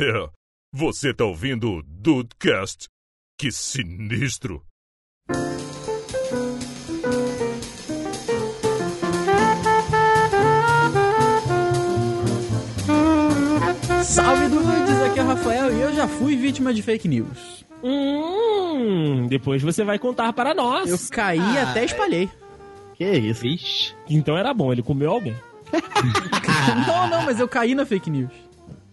É, você tá ouvindo o Dudecast? Que sinistro! Salve dudes, aqui é o Rafael e eu já fui vítima de fake news. Hum, depois você vai contar para nós. Eu caí Ah, até espalhei. Que isso? Vixe. Então era bom, ele comeu alguém. não, não, mas eu caí na fake news.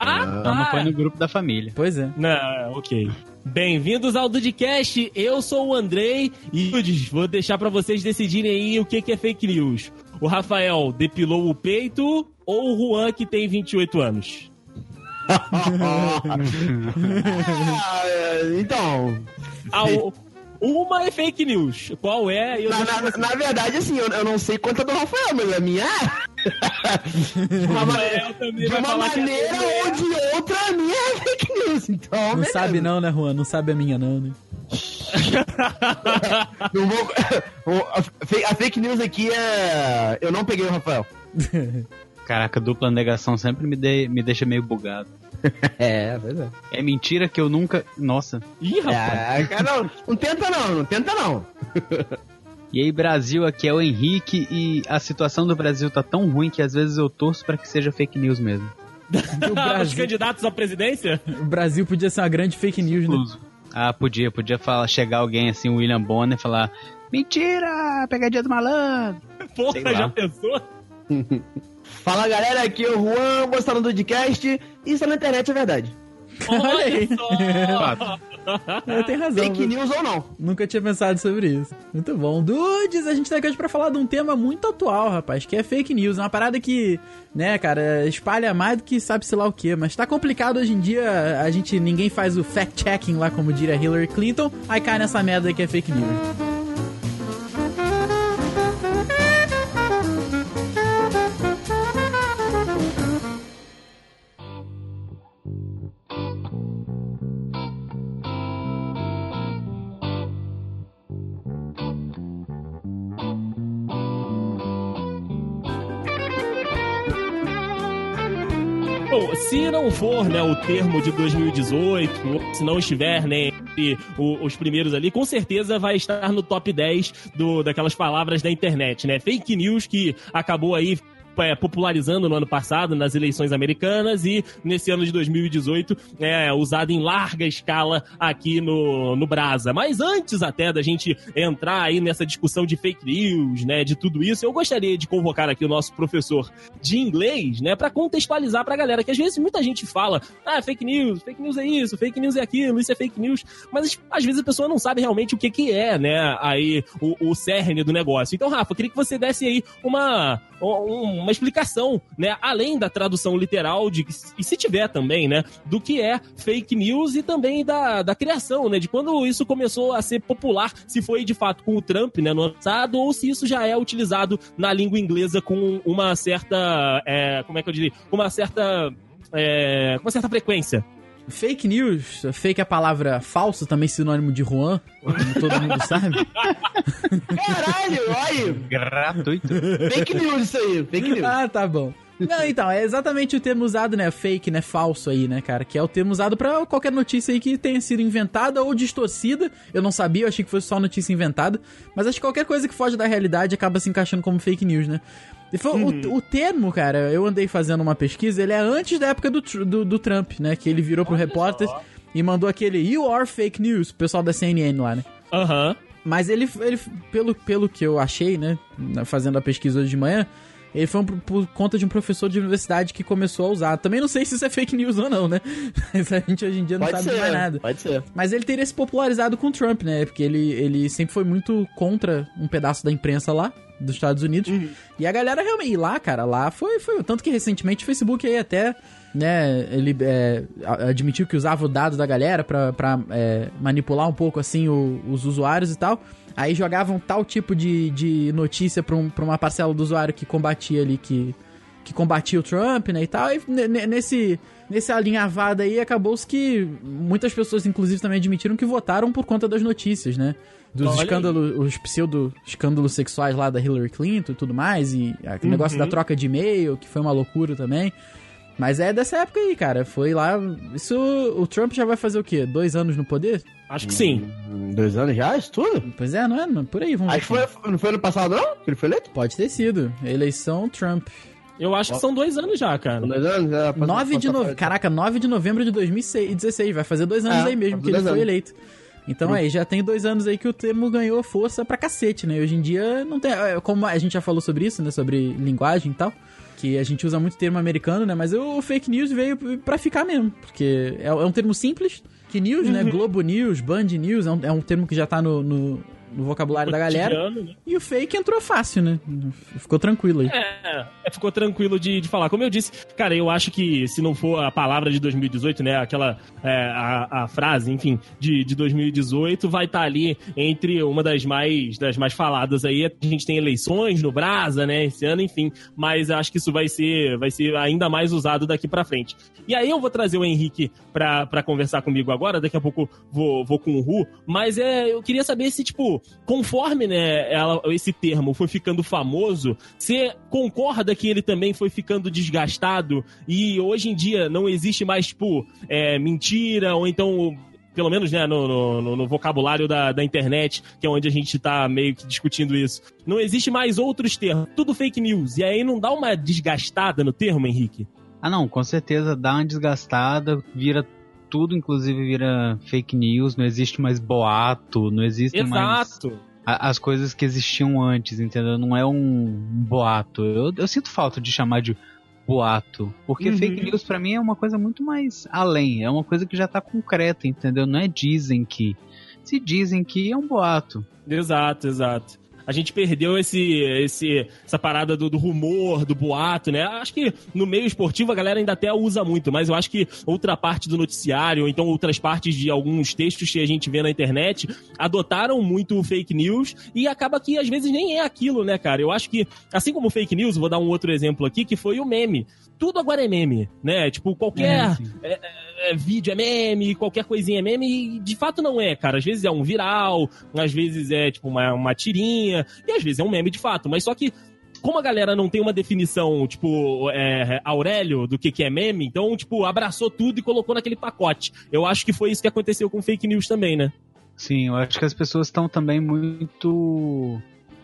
Ah, Não, tá. foi no grupo da família. Pois é. Não, ok. Bem-vindos ao Dudcast, eu sou o Andrei e Dudes, vou deixar pra vocês decidirem aí o que que é fake news. O Rafael depilou o peito ou o Juan que tem 28 anos? Ah, é, então, Ah, o- uma é fake news. Qual é? Eu na, na- na verdade, assim, eu, eu não sei quanto é do Rafael, mas a minha é. De uma, maneira é. ou de outra, a minha é fake news. Então, Não beleza. sabe não, né, Juan? Não sabe a minha não, né? Não vou- a fake news aqui é. Eu não peguei o Rafael. Caraca, dupla negação sempre me, de- me deixa meio bugado. É, pois é. É mentira que eu nunca. Nossa. Ih, rapaz. É, cara, não, não tenta não, não tenta não. E aí, Brasil, aqui é o Henrique e a situação do Brasil tá tão ruim que às vezes eu torço pra que seja fake news mesmo. O Os Brasil, candidatos à presidência? o Brasil podia ser uma grande fake news, né? Ah, podia, podia falar, chegar alguém assim, o William Bonner, e falar: Mentira! Pegadinha do malandro! Porra, lá. já pensou? Fala galera, aqui é o Juan, gostando do podcast. Isso na internet é verdade. Olha aí. só! Eu tenho razão. Fake news ou não. Nunca tinha pensado sobre isso. Muito bom. Dudes, a gente tá aqui hoje pra falar de um tema muito atual, rapaz, que é fake news. É uma parada que, né, cara, espalha mais do que sabe-se lá o que. Mas tá complicado hoje em dia, a gente, ninguém faz o fact-checking lá, como diria Hillary Clinton, aí cai nessa merda que é fake news. For, né, o termo de 2018, ou se não estiver, né, entre os primeiros ali, com certeza vai estar no top 10 do, daquelas palavras da internet, né? Fake news que acabou aí é, popularizando no ano passado nas eleições americanas e nesse ano de 2018 é usado em larga escala aqui no, no Brasa. Mas antes até da gente entrar aí nessa discussão de fake news, né, de tudo isso, eu gostaria de convocar aqui o nosso professor de inglês, né, para contextualizar pra galera que às vezes muita gente fala, ah, fake news, fake news é isso, fake news é aquilo, isso é fake news, mas às vezes a pessoa não sabe realmente o que que é, né, aí o, o cerne do negócio. Então, Rafa, queria que você desse aí uma um- uma explicação, né, além da tradução literal de e se tiver também, né, do que é fake news e também da, da criação, né, de quando isso começou a ser popular, se foi de fato com o Trump, né, no passado, ou se isso já é utilizado na língua inglesa com uma certa, é, como é que eu diria, uma certa, é, com uma certa frequência. Fake news, fake é a palavra falso, também sinônimo de Juan, como todo mundo sabe. Caralho, olha, Gratuito. fake news isso aí, fake news. Ah, tá bom. Não, então, é exatamente o termo usado, né? Fake, né? Falso aí, né, cara? Que é o termo usado pra qualquer notícia aí que tenha sido inventada ou distorcida. Eu não sabia, eu achei que fosse só notícia inventada. Mas acho que qualquer coisa que foge da realidade acaba se encaixando como fake news, né? Foi- o, o termo, cara, eu andei fazendo uma pesquisa, ele é antes da época do, do, do Trump, né? Que ele virou pro repórter e mandou aquele You are fake news, pro pessoal da CNN lá, né? Aham. Mas ele, ele pelo, pelo que eu achei, né, fazendo a pesquisa hoje de manhã, ele foi um- por conta de um professor de universidade que começou a usar. Também não sei se isso é fake news ou não, né? Mas a gente hoje em dia não Pode sabe de ser, mais nada. pode ser. Mas ele teria se popularizado com o Trump, né? Porque ele, ele sempre foi muito contra um pedaço da imprensa lá, dos Estados Unidos. E a galera realmente, e lá, cara, lá foi, foi. Tanto que recentemente o Facebook aí até, né, ele é, admitiu que usava o dado da galera pra, pra é, manipular um pouco, assim, o- os usuários e tal. Aí jogavam tal tipo de, de notícia pra, um, pra uma parcela do usuário que combatia ali, que, que combatia o Trump, né, e tal. E ne- ne- nesse, nesse alinhavado aí, acabou-se que muitas pessoas, inclusive, também admitiram que votaram por conta das notícias, né? Dos Olha aí. escândalos, os pseudo-escândalos sexuais lá da Hillary Clinton e tudo mais, e aquele Uhum. negócio da troca de e-mail, que foi uma loucura também. Mas é dessa época aí, cara. Foi lá. Isso. O Trump já vai fazer o quê? Dois anos no poder? Acho que sim. Hum, Dois anos já? Isso tudo? Pois é, não é? Não- Por aí, vamos Acho que ver. foi, não foi ano passado, não? Que ele foi eleito? Pode ter sido. Eleição Trump. Eu acho que são dois anos já, cara. Dois anos? É, passou- 9 de novembro. Caraca, 9 de novembro de 2016. Vai fazer dois anos É, aí mesmo que ele foi eleito. Então aí, já tem dois anos aí que o termo ganhou força pra cacete, né? Hoje em dia não tem. é, Como a gente já falou sobre isso, né? Sobre linguagem e tal. Que a gente usa muito termo americano, né? Mas o fake news veio pra ficar mesmo. Porque é, é um termo simples. Que news, né? Globo News, Band News, é um, é um termo que já tá no, no, no vocabulário da galera. Né? E o fake entrou fácil, né? Ficou tranquilo aí. É, é, ficou tranquilo de, de falar. Como eu disse, cara, eu acho que se não for a palavra de 2018, né, aquela, é, a, a frase, enfim, de, de 2018, vai estar ali entre uma das mais, das mais faladas aí. A gente tem eleições no Brasa, né, esse ano, enfim, mas acho que isso vai ser, vai ser ainda mais usado daqui pra frente. E aí eu vou trazer o Henrique pra, pra conversar comigo agora, daqui a pouco vou, vou com o Ru, mas é, eu queria saber se, tipo, conforme, né, ela, esse termo foi ficando famoso, você concorda que ele também foi ficando desgastado e hoje em dia não existe mais, tipo, é, mentira, ou então pelo menos né, no, no- no- vocabulário da, da internet, que é onde a gente tá meio que discutindo isso. Não existe mais outros termos, tudo fake news. E aí não dá uma desgastada no termo, Henrique? Ah, não, com certeza dá uma desgastada, vira tudo, inclusive vira fake news, não existe mais boato, não existe mais Exato. as coisas que existiam antes, entendeu? Não é um boato. Eu, eu sinto falta de chamar de boato, porque Uhum. fake news pra mim é uma coisa muito mais além, é uma coisa que já tá concreta, entendeu? Não é dizem que. Se dizem que é um boato. Exato, exato. A gente perdeu esse, esse, essa parada do, do rumor, do boato, né? Acho que no meio esportivo a galera ainda até usa muito, mas eu acho que outra parte do noticiário, ou então outras partes de alguns textos que a gente vê na internet, adotaram muito o fake news e acaba que às vezes nem é aquilo, né, cara? Eu acho que, assim como o fake news, vou dar um outro exemplo aqui, que foi o meme. Tudo agora é meme, né? Tipo, qualquer É. é, vídeo é meme, qualquer coisinha é meme, e de fato não é, cara. Às vezes é um viral, às vezes é tipo uma, uma tirinha, e às vezes é um meme de fato. Mas só que, como a galera não tem uma definição, tipo, é, Aurélio, do que, que é meme, então, tipo, abraçou tudo e colocou naquele pacote. Eu acho que foi isso que aconteceu com fake news também, né? Sim, eu acho que as pessoas estão também muito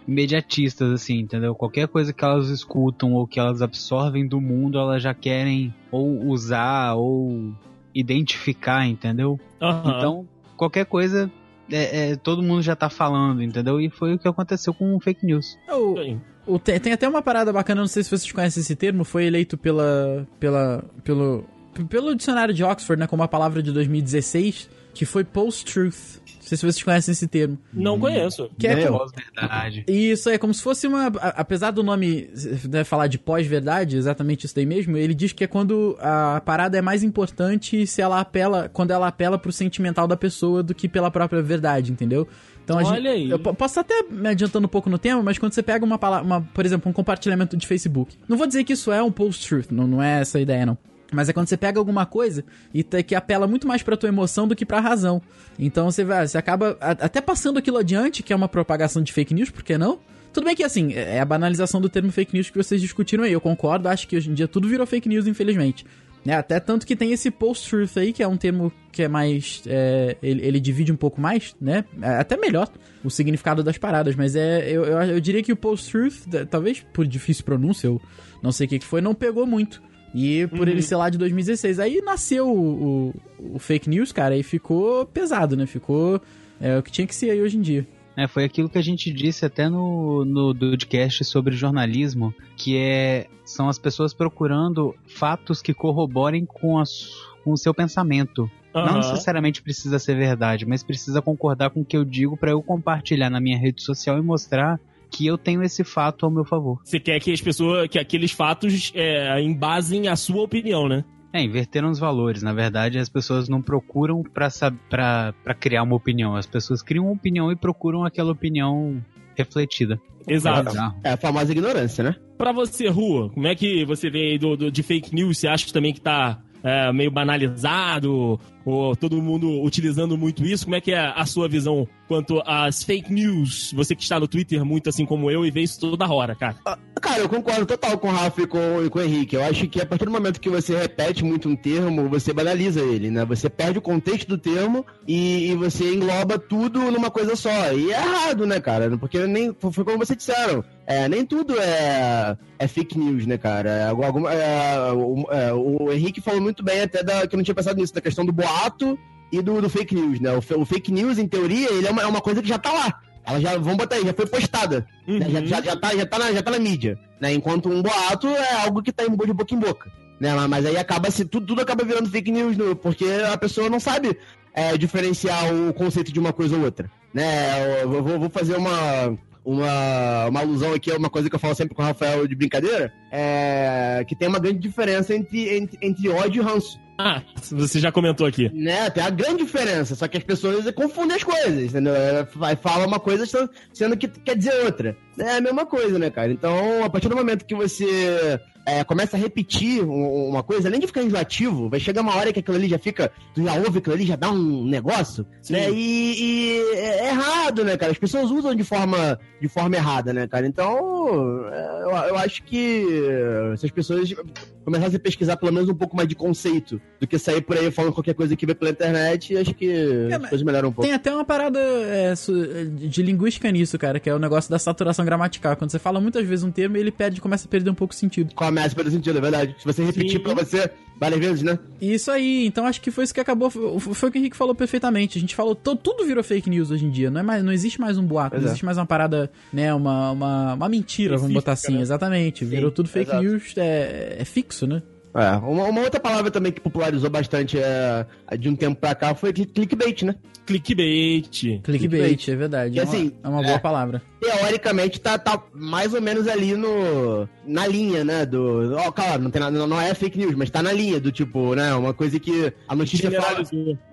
imediatistas, assim, entendeu? Qualquer coisa que elas escutam ou que elas absorvem do mundo, elas já querem ou usar ou identificar, entendeu? Aham. Então, qualquer coisa, é, é, todo mundo já tá falando, entendeu? E foi o que aconteceu com o fake news. O, o- tem, tem até uma parada bacana, não sei se vocês conhecem esse termo, foi eleito pela, pela, pelo, pelo dicionário de Oxford, né, como a palavra de 2016, que foi post-truth. Não sei se vocês conhecem esse termo. Não conheço. Que é como- Pós-verdade. Isso é como se fosse uma. Apesar do nome né, falar de pós-verdade, exatamente isso daí mesmo, ele diz que é quando a parada é mais importante se ela apela. Quando ela apela pro sentimental da pessoa do que pela própria verdade, entendeu? Então a Olha gente, aí. Eu po- posso até me adiantando um pouco no tema, mas quando você pega uma palavra, uma, por exemplo, um compartilhamento de Facebook. Não vou dizer que isso é um post-truth, não, não é essa a ideia, não. Mas é quando você pega alguma coisa e que apela muito mais pra tua emoção do que pra razão. Então você vai, você acaba até passando aquilo adiante, que é uma propagação de fake news, por que não? Tudo bem que assim, é a banalização do termo fake news que vocês discutiram aí. Eu concordo, acho que hoje em dia tudo virou fake news, infelizmente. Né, até tanto que tem esse post-truth aí, que é um termo que é mais. é, ele, ele divide um pouco mais, né? É até melhor o significado das paradas, mas é. Eu, eu, eu diria que o post-truth, talvez por difícil pronúncia, eu não sei o que, que foi, não pegou muito. E por ele ser lá de 2016. Aí nasceu o, o, o fake news, cara, e ficou pesado, né? Ficou. É o que tinha que ser aí hoje em dia. É, foi aquilo que a gente disse até no, no podcast sobre jornalismo, que é são as pessoas procurando fatos que corroborem com, a com o seu pensamento. Não Aham. necessariamente precisa ser verdade, mas precisa concordar com o que eu digo para eu compartilhar na minha rede social e mostrar que eu tenho esse fato ao meu favor. Você quer que as pessoas, que aqueles fatos é, embasem a sua opinião, né? É, inverteram os valores. Na verdade, as pessoas não procuram para criar uma opinião. As pessoas criam uma opinião e procuram aquela opinião refletida. Exato. Bizarro. É a famosa ignorância, né? Pra você, Rua, como é que você vê aí do, do- de fake news? Você acha também que tá é, meio banalizado? Ou todo mundo utilizando muito isso. Como é que é a sua visão quanto às fake news? Você que está no Twitter muito assim como eu e vê isso toda hora, cara. Ah, Cara, eu concordo total com o Rafa e com, e com o Henrique. Eu acho que a partir do momento que você repete muito um termo, você banaliza ele, né? Você perde o contexto do termo e, e você engloba tudo numa coisa só. E é errado, né, cara? Porque nem foi como vocês disseram. É, nem tudo é, é fake news, né, cara? É, alguma- é, o, é, o Henrique falou muito bem até da, que eu não tinha pensado nisso, da questão do boato e do, do fake news, né? O, o fake news, em teoria, ele é uma, é uma coisa que já tá lá. Ela já, vamos botar aí, já foi postada. né? Já, já, já, tá, já, tá na, já tá na mídia. Né? Enquanto um boato é algo que tá em, de boca em boca. Né? Mas- aí acaba se tudo, tudo acaba virando fake news, no- porque a pessoa não sabe é, diferenciar o conceito de uma coisa ou outra. Né? Eu, eu vou, vou fazer uma, uma, uma alusão aqui a uma coisa que eu falo sempre com o Rafael de brincadeira, é, que tem uma grande diferença entre, entre, entre ódio e ranço. Ah, você já comentou aqui. Né, tem a grande diferença, só que as pessoas confundem as coisas, entendeu? Vai fala uma coisa sendo que quer dizer outra. É a mesma coisa, né, cara? Então, a partir do momento que você é, começa a repetir um- uma coisa, além de ficar enjoativo, vai chegar uma hora que aquilo ali já fica. Tu já ouve aquilo ali, já dá um negócio, Sim. né? E, e é errado, né, cara? As pessoas usam de forma, de forma errada, né, cara? Então, é, eu, eu acho que se as pessoas começassem a pesquisar pelo menos um pouco mais de conceito do que sair por aí falando qualquer coisa que vê pela internet, acho que as mas coisas melhoram um pouco. Tem até uma parada é, de linguística nisso, cara, que é o negócio da saturação gramatical. Quando você fala muitas vezes um termo, ele perde, começa a perder um pouco o sentido. Começa pelo sentido, é verdade. Se você repetir Sim. pra você várias vezes, né? Isso aí, então acho que foi isso que acabou. Foi o que o Henrique falou perfeitamente. A gente falou, tudo virou fake news hoje em dia. Não, é mais, não existe mais um boato, Pois não é. existe mais uma parada, né? Uma, uma, uma mentira, vamos botar assim. Né? Exatamente. Virou tudo fake exato. news, é, é fixo, né? É, uma, uma outra palavra também que popularizou bastante é, de um tempo pra cá foi cli- clickbait, né? Clickbait. Clickbait, Clickbait. é verdade. E é, uma, assim, é uma boa é. palavra. Teoricamente tá, tá mais ou menos ali no. na linha, né? Do. Ó, claro, não, tem nada, não é fake news, mas tá na linha do tipo, né? Uma coisa que a notícia fala.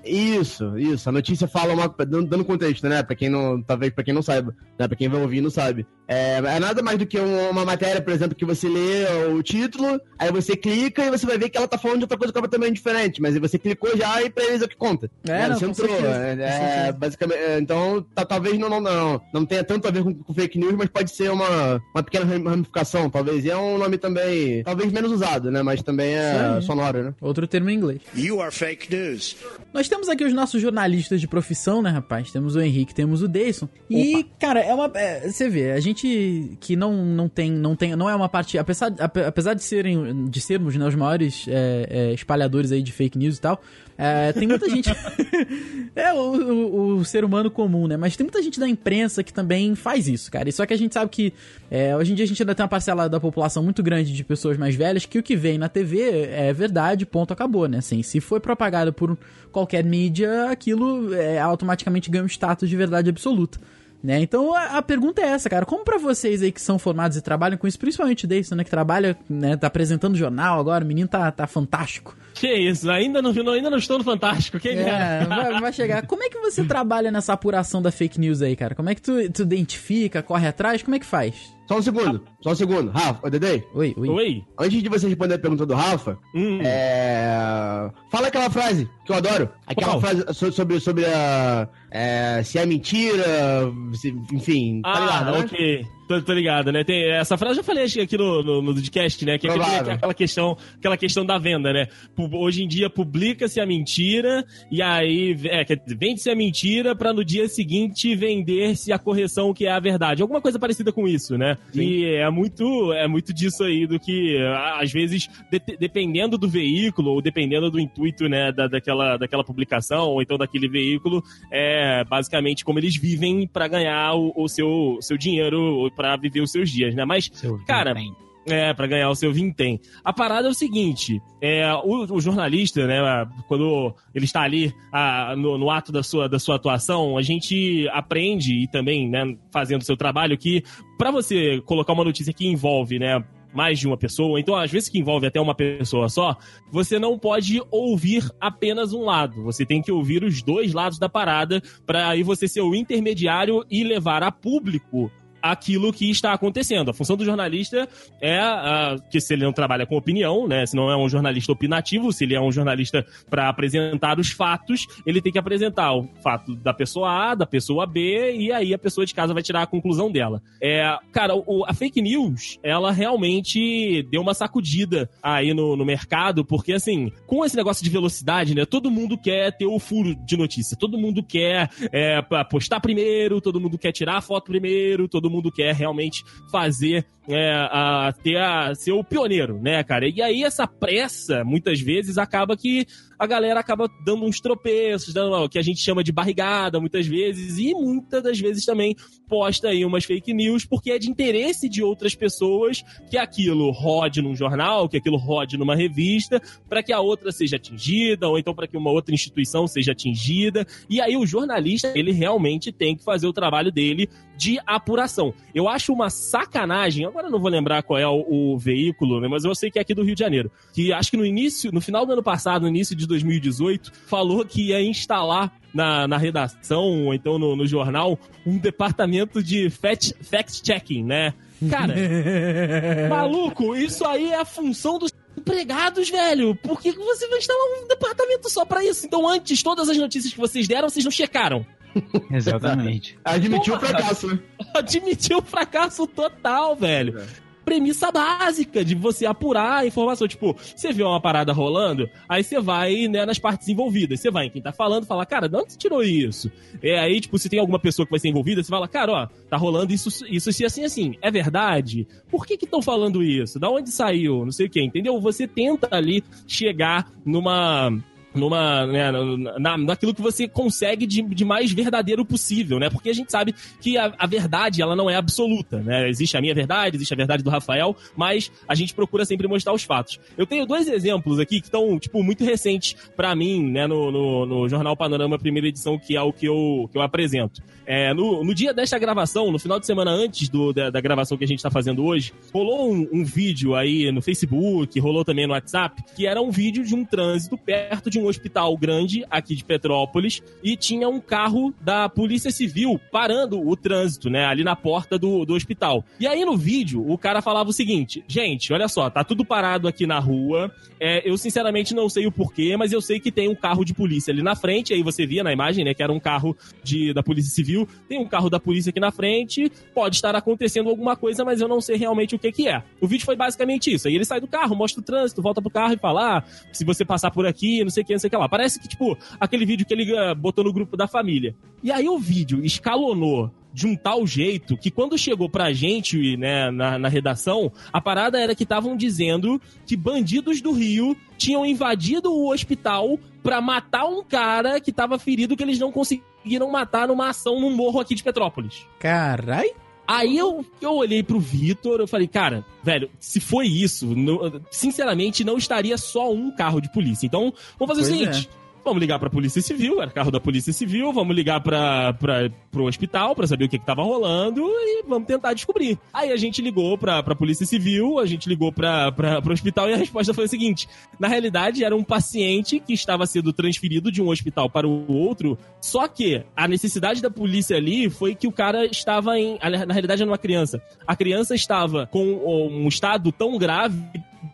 Isso, isso. A notícia fala uma. Dando, contexto, né? Pra quem não. Talvez pra quem não saiba. Né? Pra quem vai ouvir e não sabe. É, é nada mais do que um- uma matéria, por exemplo, que você lê o título, aí você clica e você vai ver que ela tá falando de outra coisa completamente diferente. Mas aí você clicou já e pra eles é o que conta. É, Né? não, você entrou. certeza, É, é, basicamente. é, então, tá- talvez não, não, não, não tenha tanto a ver com, com fake news, mas pode ser uma, uma pequena ramificação, talvez. E é um nome também, talvez menos usado, né? Mas também é Sim. sonoro, né? Outro termo em inglês. You are fake news. Nós temos aqui os nossos jornalistas de profissão, né, rapaz? Temos o Henrique, temos o Deison. E, cara, é uma. é, você vê, a gente que não, não tem. Não tem. Não é uma parte. Apesar, ape- apesar de serem. De sermos né, os maiores é, é, espalhadores aí de fake news e tal. é, tem muita gente. é o, o, o ser humano comum, né? Mas tem muita gente da imprensa que também faz isso, cara. E só que a gente sabe que é, hoje em dia a gente ainda tem uma parcela da população muito grande de pessoas mais velhas que o que vem na TV é verdade, ponto, acabou, né? Assim, se foi propagado por qualquer mídia, aquilo é, automaticamente ganha um status de verdade absoluta. Né? Então a, a pergunta é essa, cara. Como pra vocês aí que são formados e trabalham com isso, principalmente o Deison, né? Que trabalha, né? Tá apresentando jornal agora, o menino tá, tá fantástico. Que isso, ainda não, não- ainda não estou no Fantástico. Quem É, é? vai, vai chegar. Como é que você trabalha nessa apuração da fake news aí, cara? Como é que tu, tu identifica, corre atrás? Como é que faz? Só um segundo, só um segundo. Rafa, ô Dedei, Oi, oi. Oi? antes de você responder a pergunta do Rafa, Hum. é... fala aquela frase que eu adoro. Aquela Qual? frase so- sobre, sobre a. é, se é mentira, se- enfim, tá Ah, ligado, né? ok. Tô, tô ligado, né? Tem, essa frase eu já falei aqui no, no, no podcast, né? Que é aquele- aquela, questão, aquela questão da venda, né? Hoje em dia publica-se a mentira e aí é, vende-se a mentira pra no dia seguinte vender-se a correção que é a verdade. Alguma coisa parecida com isso, né? Sim. E é muito, é muito disso aí do que, às vezes, de- dependendo do veículo ou dependendo do intuito, né, da, daquela, daquela publicação ou então daquele veículo, é basicamente como eles vivem pra ganhar o, o seu, seu dinheiro pra viver os seus dias, né? Mas, Seu Cara, é, pra ganhar o seu vintém. A parada é o seguinte: é, o, o jornalista, né, quando ele está ali ah, no, no ato da sua, da sua atuação, a gente aprende e também, né, fazendo o seu trabalho, que pra você colocar uma notícia que envolve, né, mais de uma pessoa, então às vezes que envolve até uma pessoa só, você não pode ouvir apenas um lado. Você tem que ouvir os dois lados da parada para aí você ser o intermediário e levar a público aquilo que está acontecendo. A função do jornalista é uh, que se ele não trabalha com opinião, né, se não é um jornalista opinativo, se ele é um jornalista para apresentar os fatos, ele tem que apresentar o fato da pessoa A, da pessoa B e aí a pessoa de casa vai tirar a conclusão dela. É, cara, o, a fake news, ela realmente deu uma sacudida aí no, no mercado, porque assim, com esse negócio de velocidade, né, todo mundo quer ter o furo de notícia, todo mundo quer é, postar primeiro, todo mundo quer tirar a foto primeiro, todo mundo quer realmente fazer é, a, ter a, ser o pioneiro, né, cara? E aí essa pressa, muitas vezes, acaba que a galera acaba dando uns tropeços, dando o que a gente chama de barrigada, muitas vezes, e muitas das vezes também posta aí umas fake news, porque é de interesse de outras pessoas que aquilo rode num jornal, que aquilo rode numa revista, para que a outra seja atingida, ou então para que uma outra instituição seja atingida. E aí o jornalista, ele realmente tem que fazer o trabalho dele de apuração. Eu acho uma sacanagem, agora não vou lembrar qual é o, o veículo, né, mas eu sei que é aqui do Rio de Janeiro, que acho que no início, no final do ano passado, no início de 2018, falou que ia instalar na, na redação, ou então no, no jornal, um departamento de fact-checking, né? Cara, maluco, isso aí é a função dos empregados, velho. Por que você vai instalar um departamento só para isso? Então, antes, todas as notícias que vocês deram, vocês não checaram. Exatamente. Admitiu o fracasso, né? Admitiu o fracasso total, velho. É premissa básica de você apurar a informação. Tipo, você viu uma parada rolando, aí você vai né, nas partes envolvidas. Você vai em quem tá falando, fala, cara, de onde você tirou isso? É, aí, tipo, se tem alguma pessoa que vai ser envolvida, você fala, cara, ó, tá rolando isso, isso, isso assim, assim. É verdade? Por que que estão falando isso? Da onde saiu? Não sei o que, entendeu? Você tenta ali chegar numa numa, né, na, naquilo que você consegue de, de mais verdadeiro possível, né? Porque a gente sabe que a, a, verdade, ela não é absoluta, né? Existe a minha verdade, existe a verdade do Rafael, mas a gente procura sempre mostrar os fatos. Eu tenho dois exemplos aqui que estão, tipo, muito recentes para mim, né, no, no, no, Jornal Panorama, primeira edição, que é o que eu, que eu apresento. É, no, no dia desta gravação, no final de semana antes do, da, da gravação que a gente tá fazendo hoje, rolou um, um vídeo aí no Facebook, rolou também no WhatsApp, que era um vídeo de um trânsito perto de um hospital grande aqui de Petrópolis e tinha um carro da Polícia Civil parando o trânsito, né, ali na porta do, do hospital. E aí no vídeo, o cara falava o seguinte: gente, olha só, tá tudo parado aqui na rua. É, eu sinceramente não sei o porquê, mas eu sei que tem um carro de polícia ali na frente. Aí você via na imagem, né, que era um carro de, da Polícia Civil. Tem um carro da polícia aqui na frente. Pode estar acontecendo alguma coisa, mas eu não sei realmente o que, que é. O vídeo foi basicamente isso. Aí ele sai do carro, mostra o trânsito, volta pro carro e fala: ah, se você passar por aqui, não sei o que, não sei o que lá. Parece que, tipo, aquele vídeo que ele uh, botou no grupo da família. E aí o vídeo escalonou de um tal jeito que quando chegou pra gente, né, na, na redação, a parada era que estavam dizendo que bandidos do Rio tinham invadido o hospital para matar um cara que tava ferido que eles não conseguiram matar numa ação num morro aqui de Petrópolis. Carai! Aí eu, eu olhei pro Vitor, eu falei, cara, velho, se foi isso, no, sinceramente não estaria só um carro de polícia. Então, vamos fazer pois o seguinte. É. Vamos ligar pra Polícia Civil, era carro da Polícia Civil, vamos ligar pra, pro hospital pra saber o que que rolando e vamos tentar descobrir. Aí a gente ligou pra, pra Polícia Civil, a gente ligou pra, pro hospital e a resposta foi a seguinte: na realidade, era um paciente que estava sendo transferido de um hospital para o outro, só que a necessidade da polícia ali foi que o cara estava em. Na realidade, era uma criança. A criança estava com um estado tão grave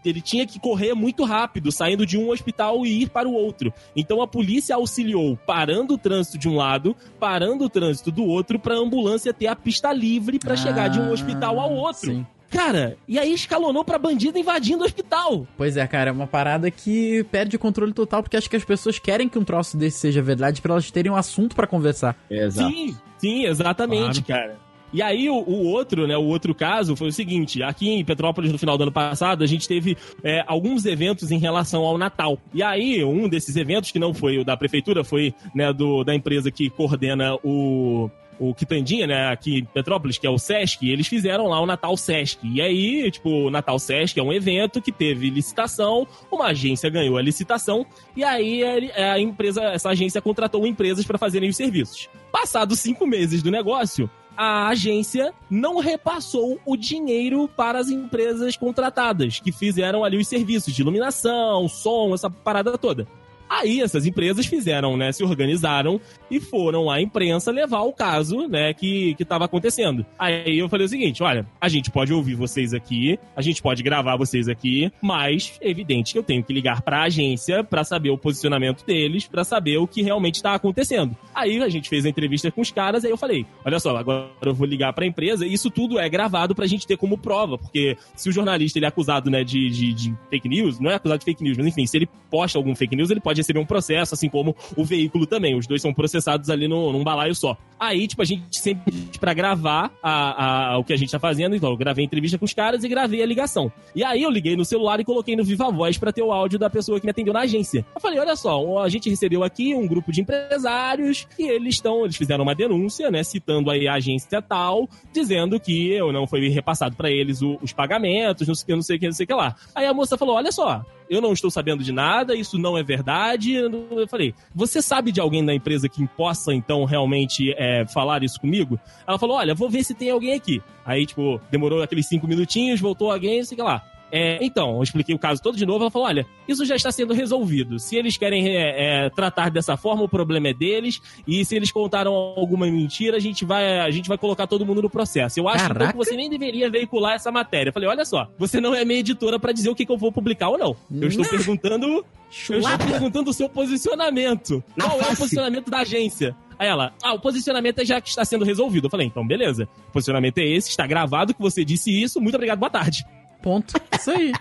ele tinha que correr muito rápido, saindo de um hospital e ir para o outro. Então a polícia auxiliou parando o trânsito de um lado, parando o trânsito do outro, para a ambulância ter a pista livre para ah, chegar de um hospital ao outro. Sim. Cara, e aí escalonou pra bandido invadindo o hospital. Pois é, cara, é uma parada que perde o controle total, porque acho que as pessoas querem que um troço desse seja verdade para elas terem um assunto para conversar. Exato. Sim, sim, exatamente, claro. cara. E aí o, o, outro, né, o outro caso foi o seguinte, aqui em Petrópolis no final do ano passado, a gente teve é, alguns eventos em relação ao Natal. E aí um desses eventos, que não foi o da prefeitura, foi né, do, da empresa que coordena o, o Quitandinha, né, aqui em Petrópolis, que é o Sesc, eles fizeram lá o Natal Sesc. E aí, tipo, o Natal Sesc é um evento que teve licitação, uma agência ganhou a licitação, e aí a empresa, essa agência contratou empresas para fazerem os serviços. Passados cinco meses do negócio, a agência não repassou o dinheiro para as empresas contratadas, que fizeram ali os serviços de iluminação, som, essa parada toda. Aí essas empresas fizeram, né, se organizaram e foram à imprensa levar o caso, né, que, que tava acontecendo. Aí eu falei o seguinte, olha, a gente pode ouvir vocês aqui, a gente pode gravar vocês aqui, mas é evidente que eu tenho que ligar pra agência para saber o posicionamento deles, para saber o que realmente tá acontecendo. Aí a gente fez a entrevista com os caras, aí eu falei, olha só, agora eu vou ligar pra empresa, e isso tudo é gravado pra gente ter como prova, porque se o jornalista ele é acusado, né, de, de, de fake news, não é acusado de fake news, mas enfim, se ele posta algum fake news, ele pode receber um processo, assim como o veículo também. Os dois são processados ali no, num balaio só. Aí, tipo, a gente sempre para gravar a, a, o que a gente tá fazendo, então eu gravei entrevista com os caras e gravei a ligação. E aí eu liguei no celular e coloquei no Viva Voz para ter o áudio da pessoa que me atendeu na agência. Eu falei, olha só, a gente recebeu aqui um grupo de empresários e eles estão, eles fizeram uma denúncia, né, citando aí a agência tal, dizendo que eu não foi repassado para eles o, os pagamentos, não sei não sei o que, não sei o que lá. Aí a moça falou, olha só, eu não estou sabendo de nada, isso não é verdade. Eu falei, você sabe de alguém da empresa que possa, então, realmente é, falar isso comigo? Ela falou, olha, vou ver se tem alguém aqui. Aí, tipo, demorou aqueles cinco minutinhos, voltou alguém, sei lá. É, então, eu expliquei o caso todo de novo. Ela falou: olha, isso já está sendo resolvido. Se eles querem é, é, tratar dessa forma, o problema é deles. E se eles contaram alguma mentira, a gente vai, a gente vai colocar todo mundo no processo. Eu acho então, que você nem deveria veicular essa matéria. Eu falei: olha só, você não é minha editora para dizer o que, que, eu vou publicar ou não. Eu estou perguntando. Eu estou perguntando o seu posicionamento. Na Qual face. é o posicionamento da agência? Aí ela, ah, o posicionamento é já que está sendo resolvido. Eu falei, então beleza. O posicionamento é esse, está gravado que você disse isso. Muito obrigado, boa tarde. Ponto. Isso aí.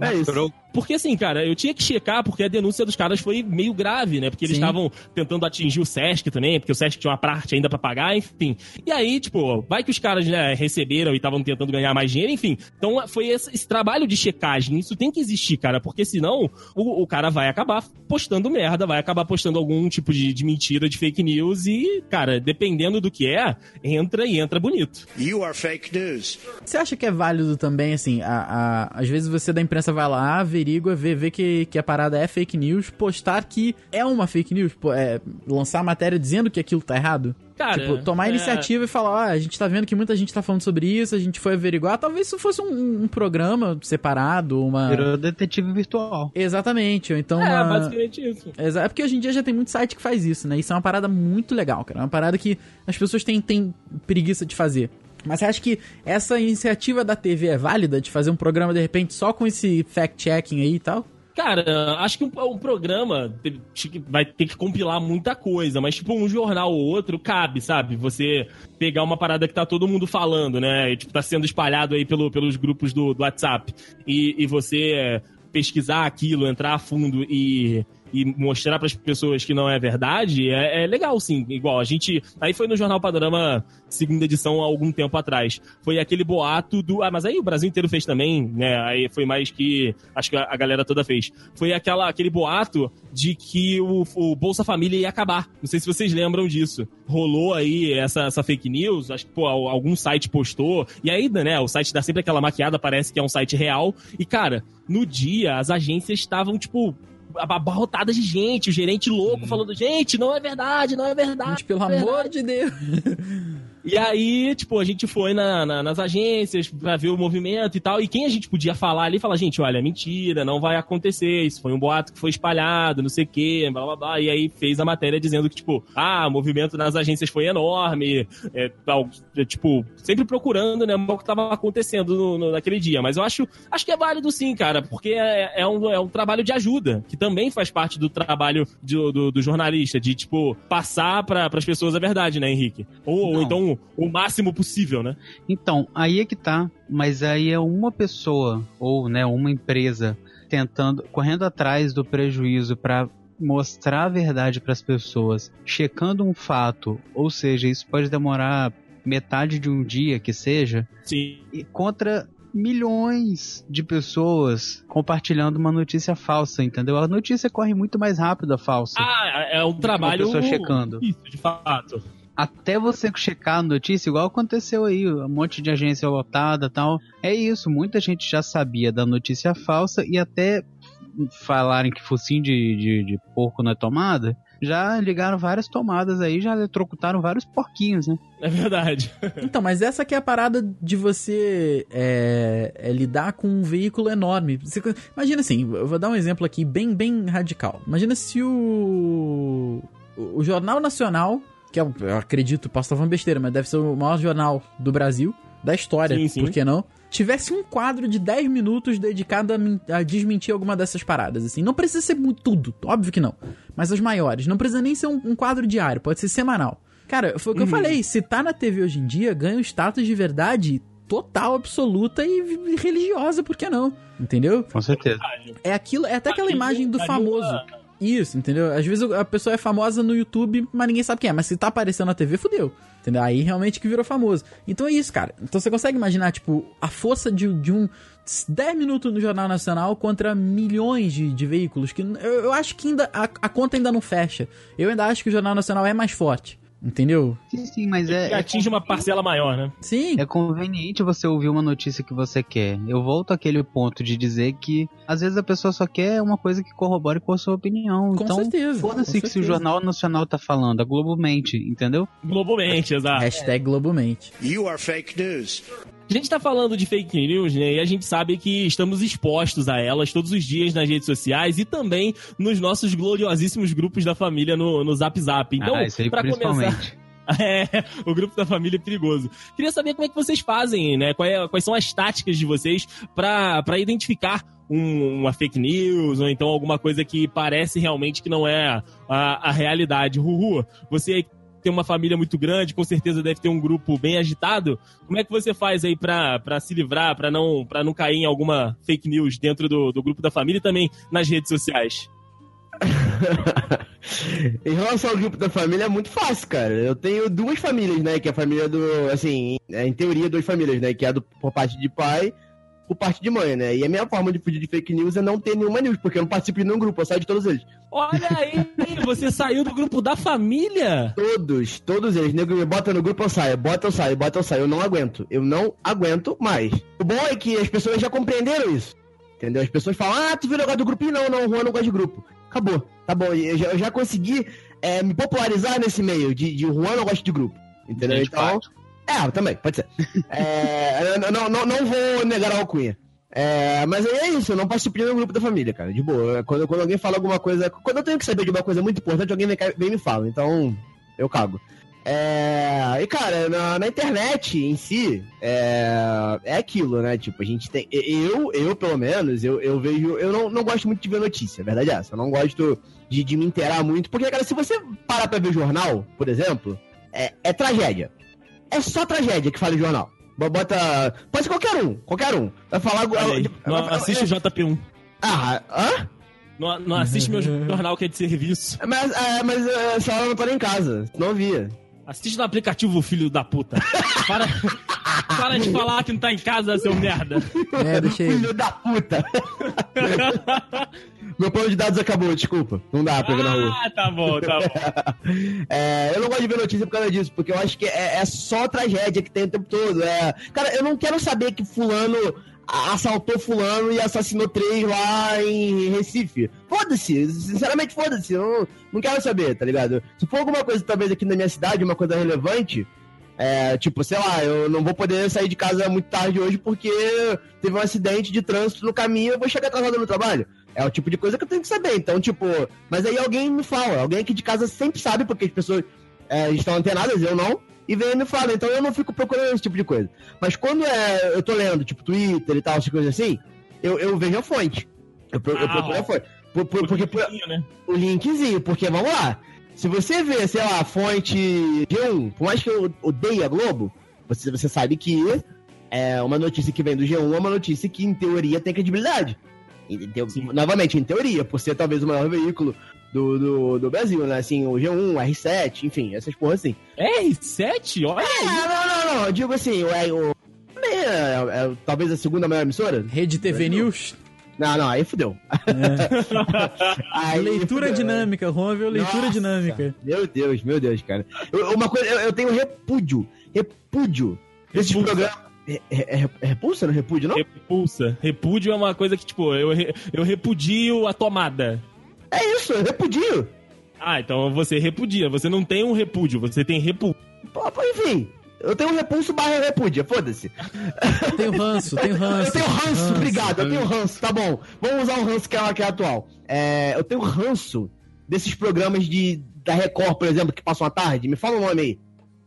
é isso. Porque assim, cara, eu tinha que checar porque a denúncia dos caras foi meio grave, né? Porque eles estavam tentando atingir o Sesc também, porque o Sesc tinha uma parte ainda para pagar, enfim. E aí, tipo, vai que os caras né, receberam e estavam tentando ganhar mais dinheiro, enfim. Então foi esse, esse, trabalho de checagem, isso tem que existir, cara, porque senão o, o, cara vai acabar postando merda, vai acabar postando algum tipo de, de mentira, de fake news e, cara, dependendo do que é, entra e entra bonito. You are fake news. Você acha que é válido também, assim, a, a, às vezes você da imprensa vai lá, vê averigua, vê, vê que, que a parada é fake news, postar que é uma fake news, é, lançar a matéria dizendo que aquilo tá errado. Cara, tipo, tomar a é. iniciativa é... e falar, ó, a gente tá vendo que muita gente tá falando sobre isso, a gente foi averiguar. Talvez isso fosse um, um programa separado, uma. Virou detetive virtual. Exatamente, ou então. É, uma... basicamente isso. É porque hoje em dia já tem muito site que faz isso, né? Isso é uma parada muito legal, cara. É uma parada que as pessoas têm, têm preguiça de fazer. Mas você acha que essa iniciativa da TV é válida de fazer um programa de repente só com esse fact-checking aí e tal? Cara, acho que um, um, programa vai ter que compilar muita coisa, mas tipo um jornal ou outro cabe, sabe? Você pegar uma parada que tá todo mundo falando, né? E, tipo, tá sendo espalhado aí pelo, pelos grupos do, do WhatsApp. E, e você pesquisar aquilo, entrar a fundo e e mostrar para as pessoas que não é verdade, é, é, legal sim. Igual, a gente. Aí foi no Jornal Panorama, segunda edição, há algum tempo atrás. Foi aquele boato do. Ah, mas aí o Brasil inteiro fez também, né? Aí foi mais que. Acho que a, galera toda fez. Foi aquela, aquele boato de que o, o Bolsa Família ia acabar. Não sei se vocês lembram disso. Rolou aí essa, essa fake news, acho que pô, algum site postou. E aí, né, o site dá sempre aquela maquiada, parece que é um site real. E, cara, no dia, as agências estavam, tipo, abarrotada de gente, o gerente louco hum. falando, gente, não é verdade, não é verdade. Gente, pelo é amor de Deus. E aí, tipo, a gente foi na, na, nas agências pra ver o movimento e tal. E quem a gente podia falar ali, falar, gente, olha, mentira, não vai acontecer. Isso foi um boato que foi espalhado, não sei o quê, blá blá blá. E aí fez a matéria dizendo que, tipo, ah, o movimento nas agências foi enorme, é, tal, é, tipo, sempre procurando, né, o que tava acontecendo no, no, naquele dia. Mas eu acho, acho que é válido sim, cara, porque é, é, um, é um trabalho de ajuda, que também faz parte do trabalho de, do, do, jornalista, de, tipo, passar para as pessoas a verdade, né, Henrique? Ou, ou então o máximo possível, né? Então, aí é que tá. Mas aí é uma pessoa, ou né, uma empresa, tentando, correndo atrás do prejuízo para mostrar a verdade para as pessoas, checando um fato, ou seja, isso pode demorar metade de um dia que seja, Sim. e contra milhões de pessoas compartilhando uma notícia falsa, entendeu? A notícia corre muito mais rápido a falsa. Ah, é um trabalho. Checando. Isso, de fato até você checar a notícia, igual aconteceu aí, um monte de agência lotada tal. É isso, muita gente já sabia da notícia falsa e até falarem que focinho de, de, de porco não é tomada, já ligaram várias tomadas aí, já eletrocutaram vários porquinhos, né? É verdade. Então, mas essa que é a parada de você é, é lidar com um veículo enorme. Você- imagina assim, eu vou dar um exemplo aqui bem, bem radical. Imagina se o, o Jornal Nacional, que é, um- eu acredito, posso estar falando besteira, mas deve ser o maior jornal do Brasil, da história, Sim, sim. por que não? Tivesse um quadro de 10 minutos dedicado a, a desmentir alguma dessas paradas, assim. Não precisa ser tudo, óbvio que não. Mas as maiores. Não precisa nem ser um, um quadro diário, pode ser semanal. Cara, foi o que eu falei. Se tá na TV hoje em dia, ganha um status de verdade total, absoluta e, religiosa, por que não? Entendeu? Com certeza. É aquilo, é até aquela imagem do famoso. Isso, entendeu? Às vezes a pessoa é famosa no YouTube, mas ninguém sabe quem é. Mas se tá aparecendo na TV, fudeu. Entendeu? Aí realmente que virou famoso. Então é isso, cara. Então você consegue imaginar, tipo, a força de, de um 10 minutos no Jornal Nacional contra milhões de, de veículos. que Eu, eu acho que ainda a, a conta ainda não fecha. Eu ainda acho que o Jornal Nacional é mais forte. Entendeu? Sim, sim, mas é, Que é, atinge uma parcela maior, né? Sim. é conveniente você ouvir uma notícia que você quer. Eu volto àquele ponto de dizer que às vezes a pessoa só quer uma coisa que corrobore com a sua opinião. Com então, certeza. foda-se que se o. Jornal Nacional tá falando, a Globo mente, entendeu? Globalmente, exato. Hashtag Globomente. You are fake news. A gente tá falando de fake news, né? E a gente sabe que estamos expostos a elas todos os dias nas redes sociais e também nos nossos gloriosíssimos grupos da família no, no Zap Zap. Então, ah, isso aí pra começar. É, o grupo da família é perigoso. Queria saber como é que vocês fazem, né? Qual é- quais são as táticas de vocês pra identificar um- uma fake news ou então alguma coisa que parece realmente que não é a, a realidade. Ruhu, você tem uma família muito grande, com certeza deve ter um grupo bem agitado. Como é que você faz aí pra se livrar, pra não, não cair em alguma fake news dentro do, do grupo da família e também nas redes sociais? em relação ao grupo da família, é muito fácil, cara. Eu tenho duas famílias, né? Que é a família do. Assim, é, em teoria, duas famílias, né? Que é a do, por parte de pai por parte de mãe, né? E a minha forma de fugir de fake news é não ter nenhuma news, porque eu não participo de nenhum grupo, eu saio de todos eles. Olha aí, você saiu do grupo da família? Todos, todos eles. Nego me bota no grupo, eu saio. Bota, eu saio. Bota, eu saio. Eu não aguento. Eu não aguento mais. O bom é que as pessoas já compreenderam isso. Entendeu? As pessoas falam, ah, tu o negócio do grupinho? Não, não, o Juan não gosta de grupo. Acabou. Tá bom. Eu já, eu já consegui é, me popularizar nesse meio de, de Juan não gosta de grupo. Entendeu? Gente, então. É, também, pode ser. É, não, não, não vou negar a alcunha. É, mas aí é isso, eu não participo nenhum grupo da família, cara. De boa. Quando, quando alguém fala alguma coisa. Quando eu tenho que saber de uma coisa muito importante, alguém vem, vem me fala. Então, eu cago. É, e cara, na, na internet em si, é, é aquilo, né? Tipo, a gente tem. Eu, eu pelo menos, eu, eu vejo. Eu não, não gosto muito de ver notícia, a verdade é essa. Eu não gosto de, de me inteirar muito. Porque, cara, se você parar pra ver jornal, por exemplo, é, é tragédia. É só tragédia que fala em jornal. Bo- Bota. Pode ser qualquer um, qualquer um. Vai falar. Olha aí, não vai- assiste o JP1. Ah, hã? Não, não assiste meu jornal que é de serviço. Mas, é, mas é, essa hora eu não tô nem em casa. Não via. Assiste no aplicativo, filho da puta. Para, para de falar que não tá em casa, seu merda. É, deixa ele. Filho da puta. Meu plano de dados acabou, desculpa. Não dá pra ver na rua. Ah, tá bom, tá bom. É, eu não gosto de ver notícia por causa disso, porque eu acho que é, é só tragédia que tem o tempo todo. É, cara, eu não quero saber que fulano assaltou fulano e assassinou três lá em Recife. Foda-se, sinceramente foda-se, não, não quero saber, tá ligado? Se for alguma coisa talvez aqui na minha cidade, uma coisa relevante, é, tipo, sei lá, eu não vou poder sair de casa muito tarde hoje porque teve um acidente de trânsito no caminho, eu vou chegar atrasado no trabalho. É o tipo de coisa que eu tenho que saber. Então, tipo, mas aí alguém me fala, alguém aqui de casa sempre sabe, porque as pessoas é, estão antenadas, eu não, e vem e me fala. Então eu não fico procurando esse tipo de coisa. Mas quando é, eu tô lendo, tipo, Twitter e tal, essas coisas assim, eu, eu vejo a fonte. Eu, pro- eu Ah, procuro a fonte. Por- por- O porque por- linkzinho, né? o linkzinho, porque vamos lá. Se você vê, sei lá, a fonte G1, por mais que eu odeie a Globo, você, você sabe que é uma notícia que vem do G1 é uma notícia que, em teoria, tem credibilidade. E, teu- Sim. novamente, em teoria, por ser talvez o maior veículo do, do, do Brasil, né? Assim, o G1, o R7, enfim, essas porras assim. R7? Olha É, aí. não, não, não, eu digo assim, o, o, é, é, é talvez a segunda maior emissora. Rede TV News. Não, não, aí fudeu. Aí leitura fudeu. dinâmica, viu leitura Nossa, dinâmica. Meu Deus, meu Deus, cara. Eu- uma coisa, eu, eu tenho repúdio, repúdio desses programas. É, é, é repulsa, não repúdio, não? Repulsa. Repúdio é uma coisa que, tipo, eu, eu repudio a tomada. É isso, eu repudio. Ah, então você repudia. Você não tem um repúdio, você tem repulso. Pô, enfim, eu tenho um repulso barra repúdia, foda-se. Tem o ranço, tem o ranço. Eu tenho ranço, obrigado, eu tenho ranço. ranço, tá bom. Vamos usar o ranço que é, que é atual. É, eu tenho ranço desses programas de, da Record, por exemplo, que passam à tarde. Me fala o nome aí.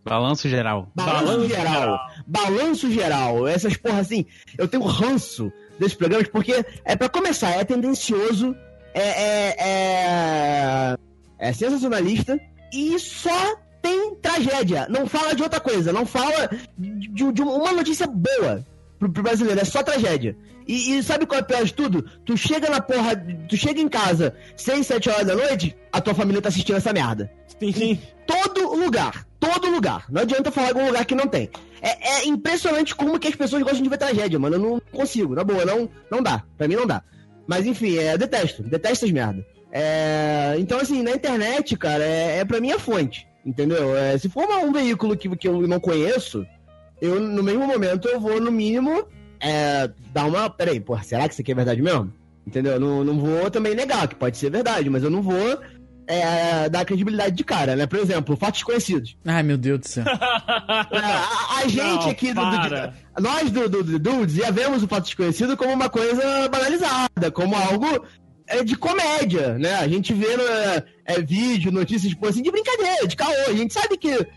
Balanço geral. Balanço, Balanço geral. geral. Balanço geral. Essas porra assim. Eu tenho ranço desses programas porque, é para começar, é tendencioso, é, é, é, é sensacionalista e só tem tragédia. Não fala de outra coisa. Não fala de, de uma notícia boa pro, pro brasileiro. É só tragédia. E, e sabe qual é o pior de tudo? Tu chega na porra. Tu chega em casa 6, 7 horas da noite, a tua família tá assistindo essa merda Sim, sim. todo lugar. Todo lugar. Não adianta falar algum lugar que não tem. É, é impressionante como que as pessoas gostam de ver tragédia, mano. Eu não consigo, na boa, não, não dá. Pra mim não dá. Mas enfim, é, detesto. Detesto essas merda. É, então, assim, na internet, cara, é, é pra mim a fonte. Entendeu? É, se for uma- um veículo que, que eu não conheço, eu, no mesmo momento, eu vou, no mínimo, é, dar uma. Peraí, porra, será que isso aqui é verdade mesmo? Entendeu? Eu não, não vou também negar que pode ser verdade, mas eu não vou é, dar credibilidade de cara, né? Por exemplo, fatos conhecidos. Ai, meu Deus do céu. É, a, a gente Não, aqui do, do- nós do, do, do Dudes já vemos o fato desconhecido como uma coisa banalizada, como algo é, de comédia, né? A gente vê é, é, vídeo, notícias tipo assim, de brincadeira, de caô. A gente sabe que uh,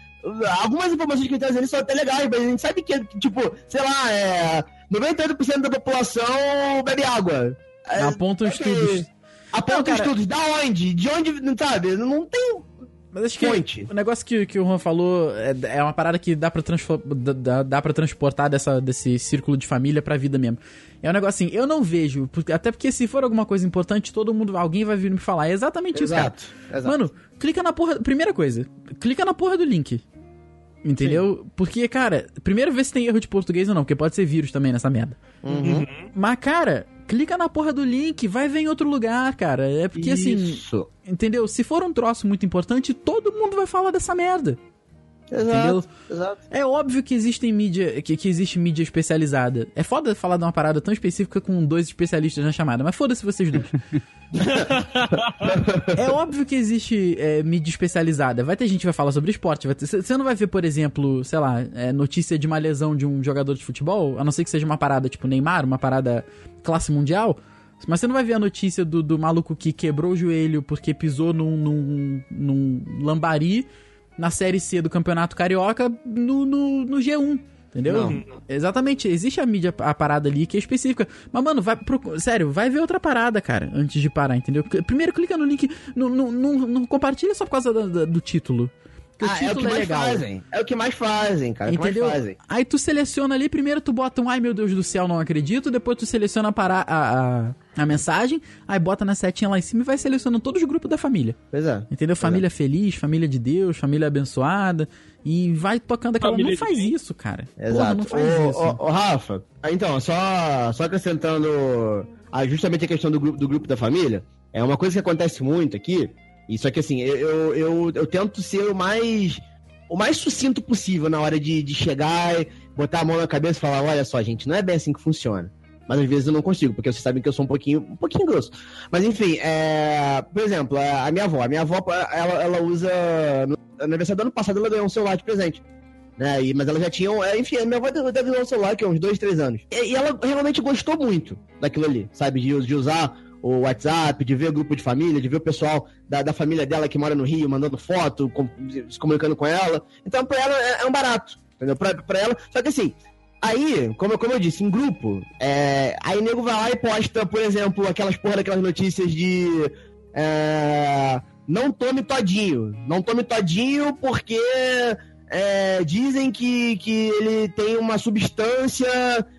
algumas informações que traz ali são até legais, mas a gente sabe que, tipo, sei lá, é, 98% da população bebe água. É, Apontam ok. estudos. Aponta estudos. Da onde? De onde, sabe? Não tem Mas acho que o negócio que, que o Juan falou é, é uma parada que dá pra, dá- dá, pra transportar dessa, desse círculo de família pra vida mesmo. É um negócio assim, eu não vejo, porque- até porque se for alguma coisa importante, todo mundo, alguém vai vir me falar. É exatamente isso, cara. exato. Mano, clica na porra. Primeira coisa, clica na porra do link. Entendeu? Porque, cara, primeiro vê se tem erro de português ou não, porque pode ser vírus também nessa merda. Uhum. Mas, cara, clica na porra do link, vai ver em outro lugar, cara. É porque assim, Isso. entendeu? Se for um troço muito importante, todo mundo vai falar dessa merda. Exato. Exato. É óbvio que existem mídia, que, que existe mídia especializada. É foda falar de uma parada tão específica com dois especialistas na chamada, mas foda-se vocês dois. é óbvio que existe é, mídia especializada. Vai ter gente que vai falar sobre esporte. Você não vai ver, por exemplo, sei lá, é, notícia de uma lesão de um jogador de futebol, a não ser que seja uma parada tipo Neymar, uma parada classe mundial. Mas você não vai ver a notícia do, do maluco que quebrou o joelho porque pisou num, num, num lambari na Série C do Campeonato Carioca no, no, no G1. Entendeu? Não. Exatamente, existe a mídia, a parada ali que é específica. Mas, mano, vai pro, sério, vai ver outra parada, cara, antes de parar, entendeu? Primeiro clica no link, não, não, não, não compartilha só por causa da- do título. Porque Ah, o é o título que é, mais legal. fazem. É o que mais fazem, cara. É o que Entendeu? mais fazem. Aí tu seleciona ali, primeiro tu bota um ai meu Deus do céu, não acredito, depois tu seleciona para a, a, a mensagem, aí bota na setinha lá em cima e vai selecionando todos os grupos da família. Pois é. Entendeu? Família feliz, família de Deus, família abençoada. E vai tocando aquela. Família não de faz isso, cara. Porra, Exato. não faz Ô, isso. ô, ô, Rafa, então, só, só acrescentando ah, justamente a questão do grupo, do grupo da família, é uma coisa que acontece muito aqui, isso aqui assim, eu, eu, eu, tento ser o mais o mais sucinto possível na hora de, de chegar botar a mão na cabeça e falar, olha só, gente, não é bem assim que funciona. Mas às vezes eu não consigo, porque vocês sabem que eu sou um pouquinho, um pouquinho grosso. Mas enfim, é, por exemplo, a minha avó, a minha avó, ela, ela usa. No aniversário do ano passado, ela ganhou um celular de presente né? E, mas ela já tinha, é, enfim, a minha avó deve usar o celular que é uns dois, três anos. E, e ela realmente gostou muito daquilo ali, sabe? De, de usar o WhatsApp, de ver o grupo de família, de ver o pessoal da, da família dela que mora no Rio mandando foto, com- se comunicando com ela. Então, pra ela é, é um barato, entendeu? Pra, pra ela. Só que assim. Aí, como, como eu disse, em grupo, é, aí nego vai lá e posta, por exemplo, aquelas porra daquelas notícias de. é, não tome todinho. Não tome todinho porque é, dizem que, que ele tem uma substância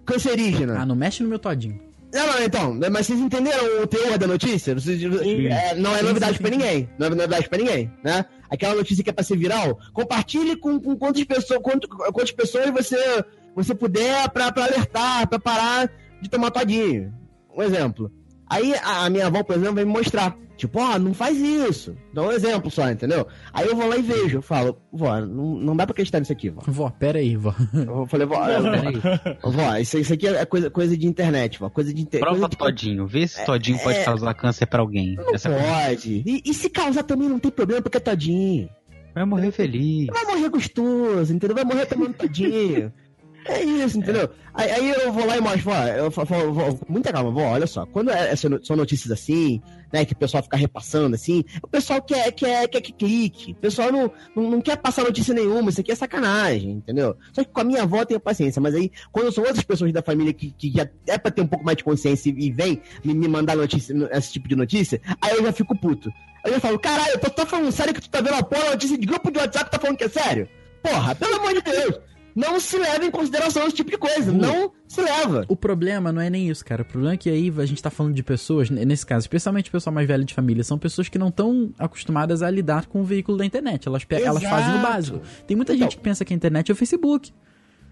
cancerígena. Ah, não mexe no meu todinho. Não, não, então, mas vocês entenderam o teor da notícia? Vocês- é, não é novidade sim. ninguém. Não é novidade pra ninguém, né? Aquela notícia que é pra ser viral, compartilhe com, com quantas pessoas, quanto- quantas pessoas você, você puder pra, pra alertar, pra parar de tomar todinho. Um exemplo. Aí a, a minha avó, por exemplo, vai me mostrar. Tipo, ó, não faz isso. Dá um exemplo só, entendeu? Aí eu vou lá e vejo. Eu falo, vó, não, não dá pra acreditar nisso aqui, vó. Vó, pera aí, vó. Eu falei, vó, vó, vó isso, isso aqui é coisa, coisa de internet, vó. Coisa de internet. Prova de... todinho, vê se todinho pode é- causar câncer pra alguém. Não Essa coisa. pode. E, e se causar também não tem problema, porque é todinho. Vai morrer feliz. Vai morrer gostoso, entendeu? Vai morrer tomando todinho. É isso, entendeu? Aí, aí eu vou lá e mostro, ó, eu falo, muita calma, vó, olha só, quando é, são notícias assim, né, que o pessoal fica repassando assim, o pessoal quer, quer, quer que clique, o pessoal não, não, não quer passar notícia nenhuma, isso aqui é sacanagem, entendeu? Só que com a minha avó eu tenho paciência, mas aí, quando são outras pessoas da família que, que já é pra ter um pouco mais de consciência e, vem me, me mandar notícia, esse tipo de notícia, aí eu já fico puto. Aí eu falo, caralho, tu tá falando sério que tu tá vendo a porra notícia de grupo de WhatsApp tá falando que é sério? Porra, pelo amor de Deus! Não se leva em consideração esse tipo de coisa. Não se leva. O problema não é nem isso, cara. O problema é que aí a gente tá falando de pessoas, nesse caso, especialmente o pessoal mais velho de família, são pessoas que não estão acostumadas a lidar com o veículo da internet. Elas, elas fazem o básico. Tem muita Então. gente que pensa que a internet é o Facebook.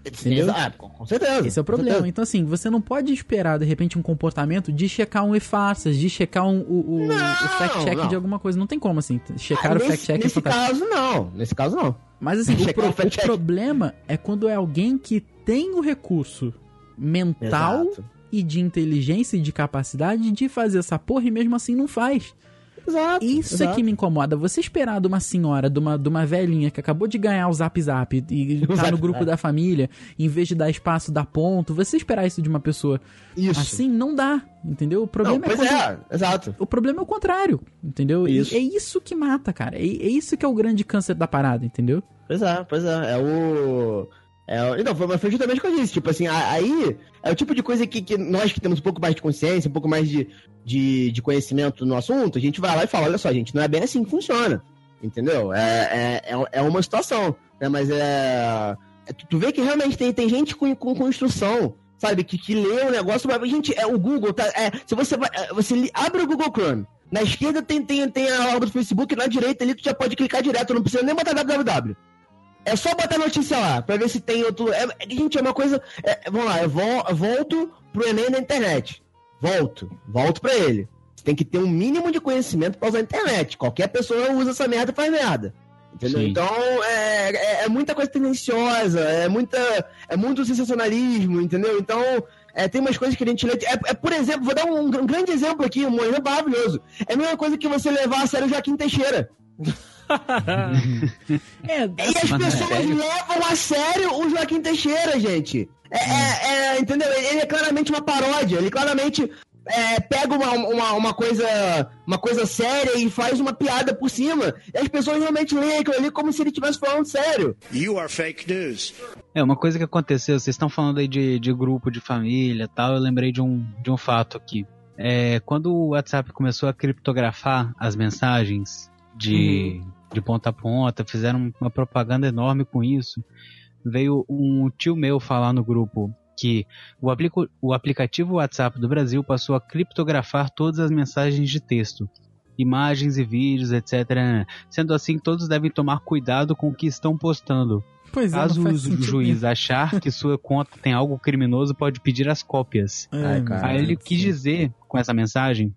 Entendeu? Exato, com certeza. Esse é o problema. Então, assim, você não pode esperar, de repente, um comportamento de checar um e-farsas, de checar um, o, o, o fact-check de alguma coisa. Não tem como, assim. Checar Ah, o nesse, fact-check nesse fantástico. caso, não. Nesse caso, não. Mas, assim, o, pro- o problema é quando é alguém que tem o recurso mental Exato. e de inteligência e de capacidade de fazer essa porra e mesmo assim não faz. Exato. Isso exato. é que me incomoda. Você esperar de uma senhora, de uma, de uma velhinha que acabou de ganhar o Zap Zap e tá Zap no grupo Zap. da família, em vez de dar espaço, dar ponto, você esperar isso de uma pessoa Isso. assim, não dá, entendeu? O não, problema é pois quando... é, exato. O problema é o contrário, entendeu? E Isso. é isso que mata, cara. É, é isso que é o grande câncer da parada, entendeu? Pois é, pois é. É o. É, então, foi, foi justamente o que eu disse. Tipo assim, aí é o tipo de coisa que, que nós que temos um pouco mais de consciência, um pouco mais de, de, de conhecimento no assunto, a gente vai lá e fala: olha só, gente, não é bem assim que funciona. Entendeu? É, é, é, é uma situação. Né? Mas é. é- tu, vê que realmente tem, tem gente com, com, com instrução. Sabe, que, que lê o negócio, mas, gente, é o Google, tá? É, se você vai. é, Você abre o Google Chrome. Na esquerda tem, tem, tem a aba do Facebook, na direita ali tu já pode clicar direto, não precisa nem botar www. É só botar notícia lá, pra ver se tem outro. É, gente, é uma coisa. é, vamos lá, eu, vol- eu volto pro Enem da internet. Volto. Volto pra ele. Você tem que ter um mínimo de conhecimento pra usar a internet. Qualquer pessoa usa essa merda e faz merda. Entendeu? Sim. Então, é, é, é muita coisa tendenciosa, é, muita, é muito sensacionalismo, entendeu? Então, é, tem umas coisas que a gente lê. É, é, por exemplo, vou dar um, um grande exemplo aqui, um exemplo maravilhoso. É a mesma coisa que você levar a sério o Joaquim Teixeira. É, E as é pessoas levam a sério o Joaquim Teixeira, gente. É, é- é, entendeu? Ele é claramente uma paródia. Ele claramente é, pega uma, uma, uma coisa uma coisa séria e faz uma piada por cima. E as pessoas realmente leem aquilo ali como se ele estivesse falando sério. You are fake news. É, uma coisa que aconteceu, vocês estão falando aí de, de grupo, de família e tal, eu lembrei de um, de um fato aqui. É, quando o WhatsApp começou a criptografar as mensagens de, de ponta a ponta, fizeram uma propaganda enorme com isso, veio um tio meu falar no grupo que o, aplico- o aplicativo WhatsApp do Brasil passou a criptografar todas as mensagens de texto, imagens e vídeos, etc. Sendo assim, todos devem tomar cuidado com o que estão postando. pois é, Caso não o juiz achar que sua conta tem algo criminoso, pode pedir as cópias. nenhum. Ai, cara. Aí ele do quis dizer com essa mensagem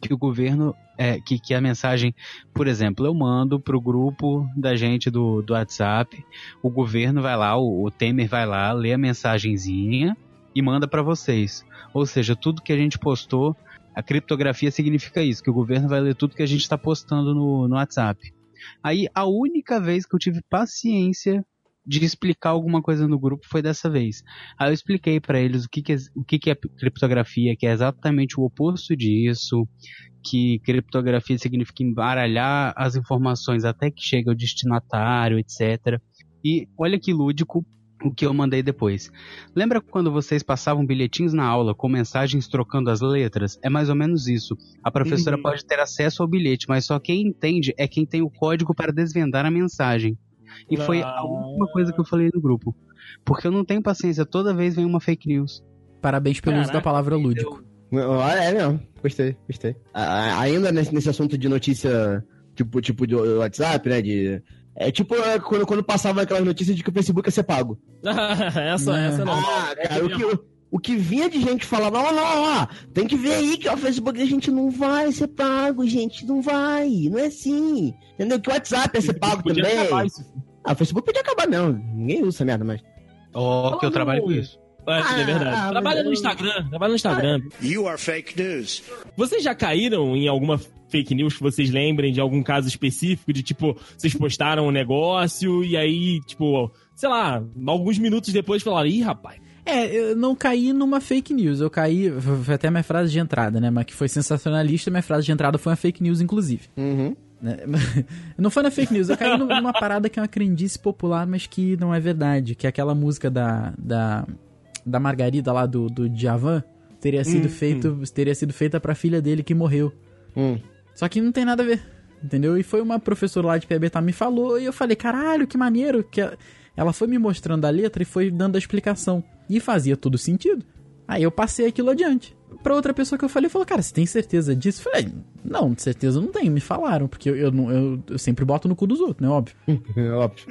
que o governo é, que, que a mensagem, por exemplo, eu mando pro grupo da gente do, do WhatsApp, o governo vai lá, o, o Temer vai lá, lê a mensagenzinha e manda para vocês. Ou seja, tudo que a gente postou, a criptografia significa isso, que o governo vai ler tudo que a gente está postando no, no WhatsApp. Aí a única vez que eu tive paciência de explicar alguma coisa no grupo foi dessa vez. Aí eu expliquei para eles o que, que, é, o que, que é criptografia, que é exatamente o oposto disso, que criptografia significa embaralhar as informações até que chega ao destinatário, etc. E olha que lúdico o que eu mandei depois. Lembra quando vocês passavam bilhetinhos na aula com mensagens trocando as letras? É mais ou menos isso. A professora Uhum. pode ter acesso ao bilhete, mas só quem entende é quem tem o código para desvendar a mensagem. E foi a Não. última coisa que eu falei no grupo. Porque eu não tenho paciência, toda vez vem uma fake news. Parabéns pelo uso da Caraca, palavra lúdico. Ah, É mesmo. Gostei, gostei. Ainda nesse, nesse assunto de notícia, tipo, tipo de WhatsApp, né? De, é tipo é, quando, quando passava aquelas notícias de que o Facebook ia ser pago. essa, É. essa não. Ah, cara, o que, o, o que vinha de gente falava, ó, não, ó, tem que ver aí que o Facebook a gente não vai ser pago, gente, não vai, não é assim. Entendeu? Que o WhatsApp ia ser pago também. acabar isso. Ah, o Facebook podia acabar, não. Ninguém usa essa merda, mas. Ó, que eu trabalho com isso. É, é verdade. Ah, trabalha mas no eu- Instagram, trabalha no Instagram. You are fake news. Vocês já caíram em alguma fake news que vocês lembrem de algum caso específico de tipo, vocês postaram um negócio e aí, tipo, sei lá, alguns minutos depois falaram, ih, rapaz. É, eu não caí numa fake news, eu caí. Foi até minha frase de entrada, né? Mas que foi sensacionalista, minha frase de entrada foi uma fake news, inclusive. Uhum. Né? Não foi na fake news, eu caí numa parada que é uma crendice popular, mas que não é verdade. Que é aquela música da. da, da Margarida lá do, do Djavan teria sido, feito, teria sido feita pra filha dele que morreu. Hum. Só que não tem nada a ver, entendeu? E foi uma professora lá de PBTA me falou e eu falei, caralho, que maneiro. que Ela foi me mostrando a letra e foi dando a explicação. E fazia todo sentido. Aí eu passei aquilo adiante. Pra outra pessoa que eu falei, falou, cara, você tem certeza disso? Eu falei, não, de certeza eu não tenho, me falaram, porque eu, eu, eu, eu sempre boto no cu dos outros, né? Óbvio. É óbvio.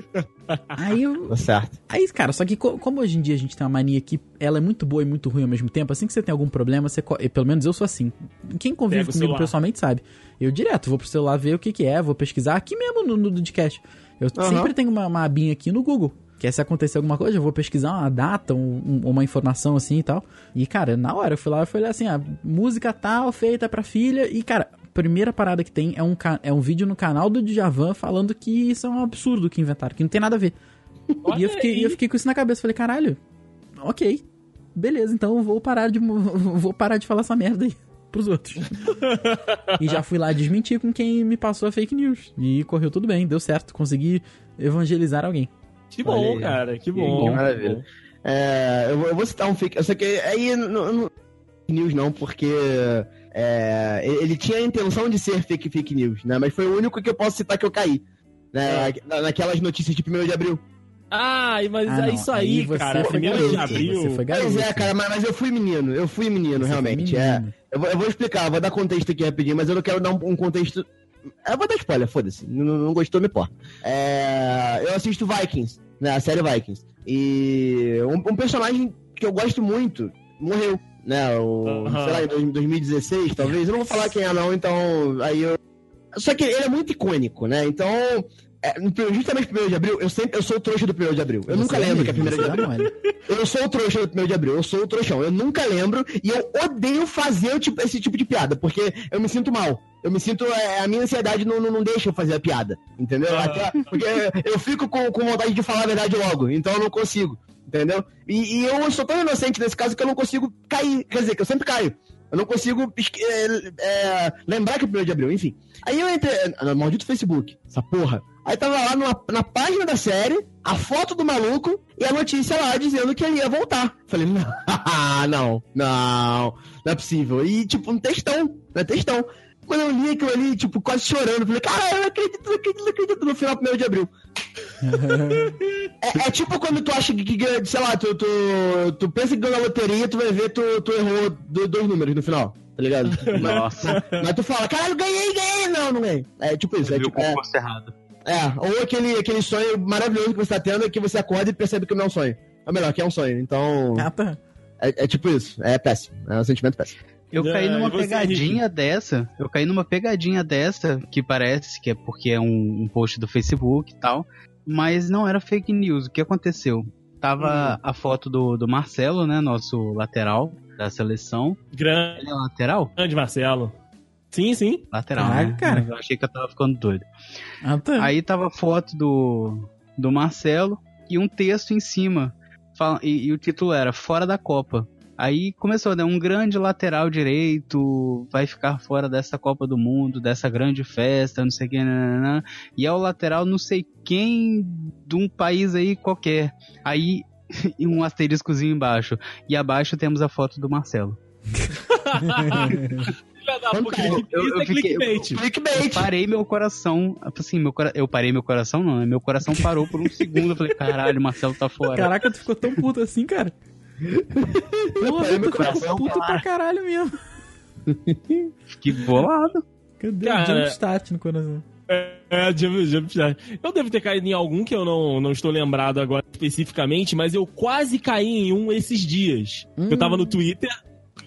Aí eu, Tá certo. Aí, cara, só que co- como hoje em dia a gente tem uma mania que ela é muito boa e muito ruim ao mesmo tempo, assim que você tem algum problema, você. e Pelo menos eu sou assim. Quem convive Pega comigo pessoalmente sabe. Eu direto vou pro celular ver o que, que é, vou pesquisar aqui mesmo no, no Dudcast. Eu Aham. sempre tenho uma, uma abinha aqui no Google. Que é se acontecer alguma coisa, eu vou pesquisar uma data, um- um- uma informação assim e tal. E, cara, na hora eu fui lá e falei assim: a música tal, feita pra filha. E, cara, a primeira parada que tem é um, é um vídeo no canal do Djavan falando que isso é um absurdo que inventaram, que não tem nada a ver. Olha E eu fiquei, eu fiquei com isso na cabeça. Falei, caralho, ok. Beleza, então eu vou parar de, vou parar de falar essa merda aí pros outros. e já fui lá desmentir com quem me passou a fake news. E correu tudo bem, deu certo. Consegui evangelizar alguém. Que bom, aí. cara, que Que bom. maravilha. É, eu, vou, eu vou citar um fake. Eu sei que aí não, news não, porque é, ele tinha a intenção de ser fake fake news, né? Mas foi o único que eu posso citar que eu caí. Né, na- naquelas notícias de 1 de abril. Ah, mas Ah, é isso aí, você cara. Primeiro de abril. Pois é, cara, mas, mas eu fui menino, eu fui menino, Você realmente. É. menino. Eu, vou, eu vou explicar, vou dar contexto aqui rapidinho, mas eu não quero dar um, um contexto. Eu vou dar spoiler, foda-se. Não, não gostou, me importa. É, eu assisto Vikings, né? A série Vikings. E um, um personagem que eu gosto muito morreu, né? O. Sei lá, em dois- 2016, talvez. Eu não vou falar quem é, não, então. Aí eu. Só que ele é muito icônico, né? Então. é, primeiro- justamente no 1 de abril, eu sempre eu sou o trouxa do 1 de abril. Eu Você nunca é lembro que é 1 de você abril. mole. Eu sou o trouxa do 1 de abril, eu sou o trouxão. Eu nunca lembro e eu odeio fazer tipo- esse tipo de piada, porque eu me sinto mal. Eu me sinto. é, a minha ansiedade não, não, não deixa eu fazer a piada. Entendeu? Ah. Até- porque eu fico com, com vontade de falar a verdade logo, então eu não consigo. Entendeu? E, e eu sou tão inocente nesse caso que eu não consigo cair. Quer dizer, que eu sempre caio. Eu não consigo é, é, lembrar que é 1 de abril, enfim. Aí eu entrei. No maldito Facebook, essa porra. Aí tava lá numa- na página da série, a foto do maluco e a notícia lá dizendo que ele ia voltar. Falei, não, não, não, não é possível. E tipo, um textão, né? Textão. Quando eu li aquilo ali, tipo, quase chorando, falei, cara, eu não acredito, não acredito, não acredito no final 1 de abril. É, é tipo quando tu acha que, que sei lá, tu, tu, tu pensa que ganhou na loteria, tu vai ver, tu, tu errou do- dois números no final, tá ligado? Nossa, Mas, mas tu fala, caralho, ganhei, ganhei, não, não ganhei. É tipo isso, é viu o tipo, é, concurso errado. é, ou aquele, aquele sonho maravilhoso que você tá tendo que você acorda e percebe que não é um sonho. Ou melhor, que é um sonho. Então, Ah, tá. é, é tipo isso. É péssimo. É um sentimento péssimo. Eu caí numa pegadinha dessa. Eu caí numa pegadinha dessa, que parece que é porque é um, um post do Facebook e tal. Mas não era fake news. O que aconteceu? Tava a foto do, do Marcelo, né? Nosso lateral da seleção. Grande, Ele é lateral? Marcelo. Sim, sim. Lateral, Caralho, né? cara. Eu achei que eu tava ficando doido. Ah, tá. Aí tava a foto do, do Marcelo e um texto em cima. E, e o título era Fora da Copa. Aí começou, né? Um grande lateral direito vai ficar fora dessa Copa do Mundo, dessa grande festa, não sei o que, nananã. e é o lateral não sei quem de um país aí qualquer. Aí e um asteriscozinho embaixo. E abaixo temos a foto do Marcelo. Eu- eu é fiquei-. Eu parei meu coração, assim, meu cora... eu parei meu coração não, né? Meu coração parou por um segundo, eu falei, caralho, o Marcelo tá fora. Caraca, tu ficou tão puto assim, cara. Porra, coração, ficou puto pra caralho mesmo. Que bolado. Cadê Cara- o jumpstart no coração? É, Jump, Jump Start. Eu devo ter caído em algum que eu não, não estou lembrado agora especificamente, mas eu quase caí em um esses dias. Eu tava no Twitter.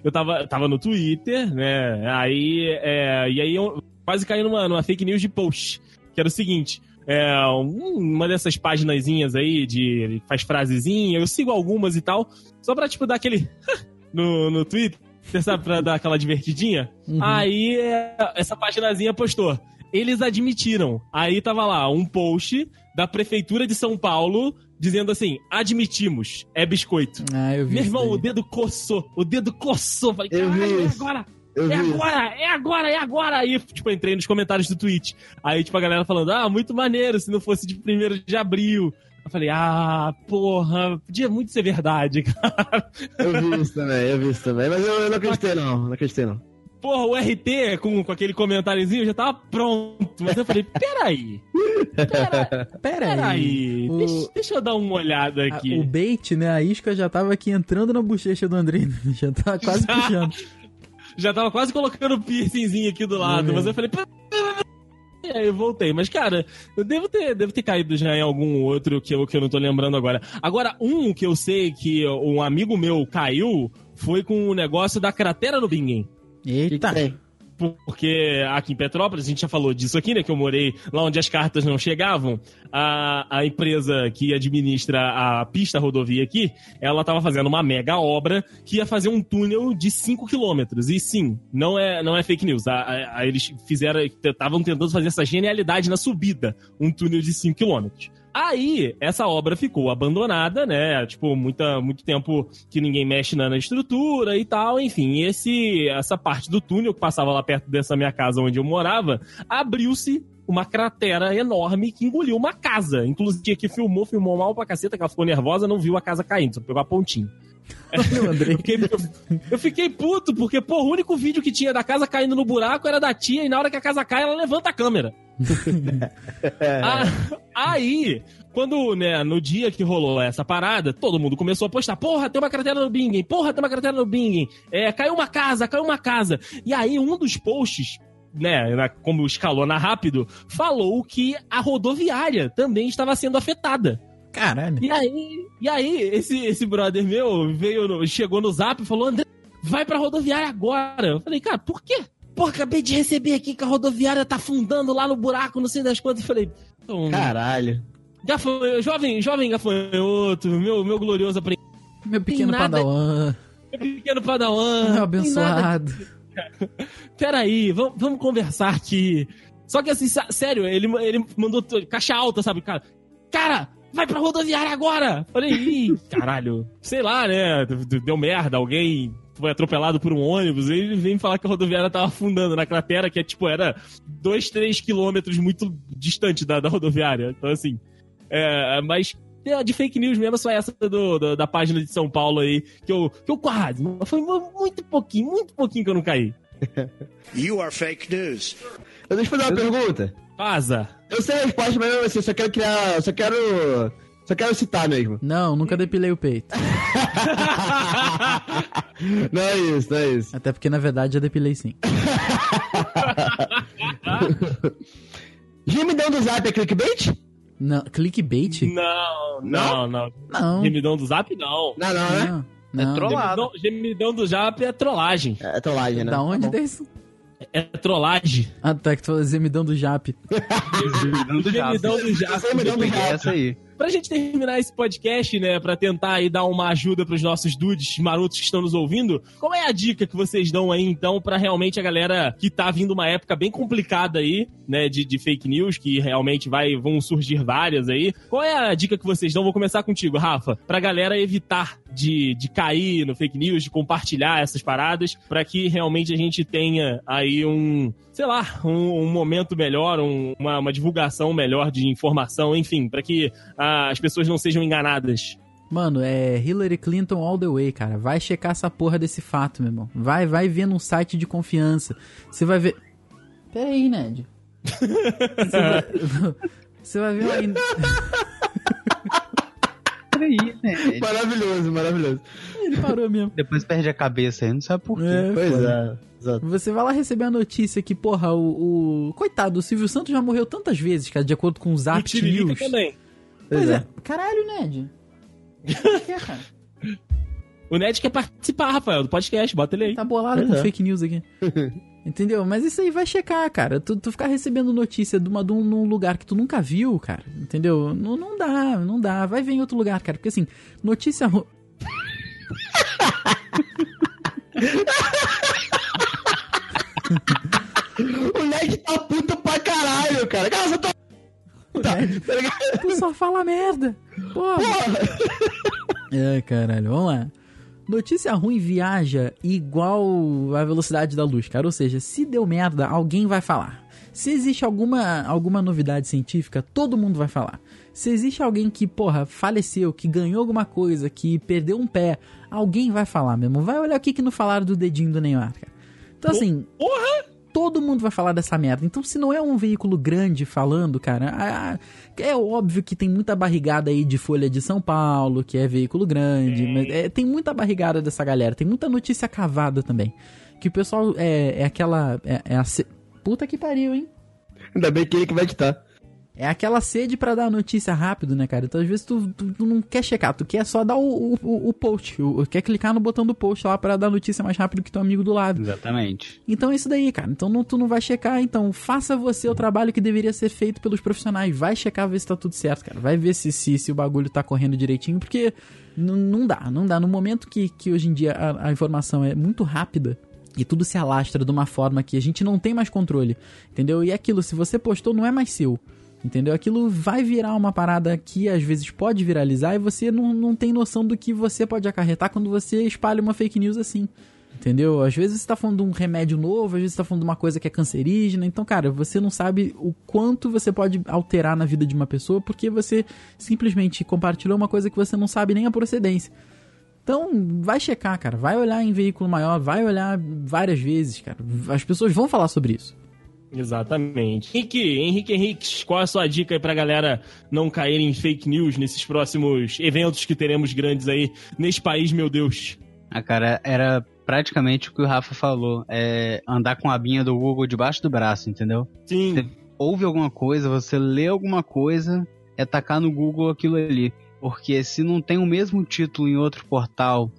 Eu tava, eu tava no Twitter, né? Aí. É, e aí eu quase caí numa, numa fake news de post. Que era o seguinte. É, um- uma dessas paginazinhas aí de ele faz frasezinha, eu sigo algumas e tal, só pra, tipo, dar aquele no, no Twitter, sabe, pra dar aquela divertidinha. Uhum. Aí é, essa paginazinha postou. Eles admitiram. Aí tava lá um post da Prefeitura de São Paulo dizendo assim: admitimos, é biscoito. Ah, eu vi Meu irmão, o dedo coçou, o dedo coçou. Falei, caralho, agora, Eu é vi. agora, é agora, é agora. Aí, tipo, entrei nos comentários do tweet. Aí, tipo, a galera falando, ah, muito maneiro, se não fosse de primeiro de abril. Eu falei, ah, porra, podia muito ser verdade, cara. Eu vi isso também, eu vi isso também. Mas eu, eu não acreditei, não. Não acreditei, não. Porra, o RT com, com aquele comentáriozinho já tava pronto. Mas eu falei, peraí, Pera aí. peraí, O- deixa, deixa eu dar uma olhada A- aqui. o bait, né? A isca já tava aqui entrando na bochecha do André. Já tava quase Já. puxando. Já tava quase colocando o piercingzinho aqui do lado, É. mas eu falei. E aí eu voltei. Mas, cara, eu devo ter, devo ter caído já em algum outro que eu, que eu não tô lembrando agora. Agora, um que eu sei que um amigo meu caiu foi com o negócio da cratera no Bingen. Eita. Tem. Porque aqui em Petrópolis, a gente já falou disso aqui, né? Que eu morei lá onde as cartas não chegavam. A, a empresa que administra a pista rodovia aqui, ela tava fazendo uma mega obra que ia fazer um túnel de 5 quilômetros. E sim, não é, não é fake news. A, a- a- eles fizeram, estavam tentando fazer essa genialidade na subida, um túnel de 5 quilômetros. Aí, essa obra ficou abandonada, né? Tipo, muita, muito tempo que ninguém mexe na, na estrutura e tal. Enfim, esse, essa parte do túnel que passava lá perto dessa minha casa onde eu morava, abriu-se uma cratera enorme que engoliu uma casa. Inclusive, que filmou, filmou mal pra caceta, que ela ficou nervosa, não viu a casa caindo, só pegou a pontinha. Olha o André. Eu fiquei, eu- eu fiquei puto, porque, pô, o único vídeo que tinha da casa caindo no buraco era da tia, e na hora que a casa cai, ela levanta a câmera. Ah, aí, quando, né, no dia que rolou essa parada, todo mundo começou a postar, porra, tem uma cratera no Bingen, porra, tem uma cratera no Bingen, é, caiu uma casa, caiu uma casa. E aí, um dos posts, né, na- como escalou na rápido, falou que a rodoviária também estava sendo afetada. Caralho. E aí, e aí esse, esse brother meu veio, no- chegou no zap e falou: André, vai pra rodoviária agora. Eu falei, cara, por quê? Pô, acabei de receber aqui que a rodoviária tá afundando lá no buraco, não sei das quantas. Eu falei, então, Caralho. gafanhoto, jovem, jovem gafanhoto, meu, meu glorioso aprendiz, Meu pequeno nada- padawan. meu pequeno padawan. Meu tem nada- abençoado. Peraí, vamos, vamos conversar aqui. Só que assim, sério, ele, ele mandou caixa alta, sabe, cara? Cara, vai pra rodoviária agora! Falei, ih, caralho. Sei lá, né? Deu merda, alguém foi atropelado por um ônibus. Ele vem falar que a rodoviária tava afundando na cratera, que é tipo, era 2, 3 quilômetros muito distante da, da rodoviária. Então, assim. É, mas é, de fake news mesmo, só essa do, do- da página de São Paulo aí, que eu, que eu quase, foi muito pouquinho, muito pouquinho que eu não caí. You are fake news. Eu deixa eu fazer uma pergunta. Vaza. Eu sei a resposta, mas assim, só quero criar. Só quero. Só quero citar mesmo. Não, nunca depilei o peito. Não é isso, não é isso. Até porque, na verdade, já depilei sim. Gemidão do zap é clickbait? Não, clickbait? Não, não, não. Não. Gemidão do Zap, não. Não, não, né? Não. não. trollado. Gemidão, gemidão do Zap é trollagem. É trollagem, né? Da onde Tá isso? É trollagem. Ah, tá, que tu falou gemidão do Jap. Gemidão do Jap. Gemidão do Zap. Gemidão do É Jap. essa aí. Pra gente terminar esse podcast, né, pra tentar aí dar uma ajuda pros nossos dudes marotos que estão nos ouvindo, qual é a dica que vocês dão aí, então, pra realmente a galera que tá vindo uma época bem complicada aí, né, de, de fake news, que realmente vai, vão surgir várias aí. Qual é a dica que vocês dão? Vou começar contigo, Rafa. Pra galera evitar de, de cair no fake news, de compartilhar essas paradas, pra que realmente a gente tenha aí um, sei lá, um, um momento melhor, um- uma, uma divulgação melhor de informação, enfim, pra que ah, as pessoas não sejam enganadas. Mano, é Hillary Clinton all the way, cara. Vai checar essa porra desse fato, meu irmão. Vai, vai ver num site de confiança. Você vai ver. Pera aí, Ned. Você vai... Você vai ver uma. Ele- Maravilhoso, maravilhoso. Ele parou mesmo. depois perde a cabeça aí, não sabe por quê. É, Pois é, exato. Você vai lá receber a notícia que, porra, o, o- Coitado, o Silvio Santos já morreu tantas vezes, cara, de acordo com o o Zap Tiririca News. também. Pois Pois é. é. Caralho, Ned. O que é, cara? O Ned quer participar, Rafael, do podcast, bota ele aí. Tá bolado Pois com é. fake news aqui. Entendeu? Mas isso aí vai checar, cara. Tu, tu ficar recebendo notícia de, uma, de um num lugar que tu nunca viu, cara. Entendeu? Não, não dá, não dá. Vai ver em outro lugar, cara. Porque assim, notícia. O Ned tá puto pra caralho, cara. Cara, você tá. Tá? Tu só fala merda. Porra. É, caralho, vamos lá. Notícia ruim viaja igual a velocidade da luz, cara. Ou seja, se deu merda, alguém vai falar. Se existe alguma, alguma novidade científica, todo mundo vai falar. Se existe alguém que, porra, faleceu, que ganhou alguma coisa, que perdeu um pé, alguém vai falar mesmo. Vai olhar o que, que não falaram do dedinho do Neymar, cara. Então, assim, todo mundo vai falar dessa merda. Então, se não é um veículo grande falando, cara, é óbvio que tem muita barrigada aí de Folha de São Paulo, que é veículo grande, mas é, tem muita barrigada dessa galera, tem muita notícia cavada também. Que o pessoal é, é aquela. É, é a Puta que pariu, hein? Ainda bem que ele que vai editar. É aquela sede pra dar a notícia rápido, né, cara? Então, às vezes, tu, tu- tu não quer checar, tu quer só dar o, o, o- post, o- quer clicar no botão do post lá pra dar a notícia mais rápido que teu amigo do lado. Exatamente. Então é isso daí, cara. Então não, tu não vai checar, então faça você o trabalho que deveria ser feito pelos profissionais. Vai checar, ver se tá tudo certo, cara. Vai ver se, se, se o bagulho tá correndo direitinho, porque não dá, não dá. No momento que, que hoje em dia a, a informação é muito rápida e tudo se alastra de uma forma que a gente não tem mais controle, entendeu? E é aquilo, se você postou, não é mais seu. Entendeu? Aquilo vai virar uma parada que às vezes pode viralizar e você não, não tem noção do que você pode acarretar quando você espalha uma fake news assim. Entendeu? Às vezes você tá falando de um remédio novo, às vezes você tá falando de uma coisa que é cancerígena. Então, cara, você não sabe o quanto você pode alterar na vida de uma pessoa porque você simplesmente compartilhou uma coisa que você não sabe nem a procedência. Então, vai checar, cara. Vai olhar em veículo maior, vai olhar várias vezes, cara. As pessoas vão falar sobre isso. Exatamente. Henrique, Henrique Henriques, qual é a sua dica aí pra galera não cair em fake news nesses próximos eventos que teremos grandes aí nesse país, meu Deus? Ah, cara, era praticamente o que o Rafa falou. É andar com a abinha do Google debaixo do braço, entendeu? Sim. Ouve alguma coisa, você lê alguma coisa, é tacar no Google aquilo ali. Porque se não tem o mesmo título em outro portal.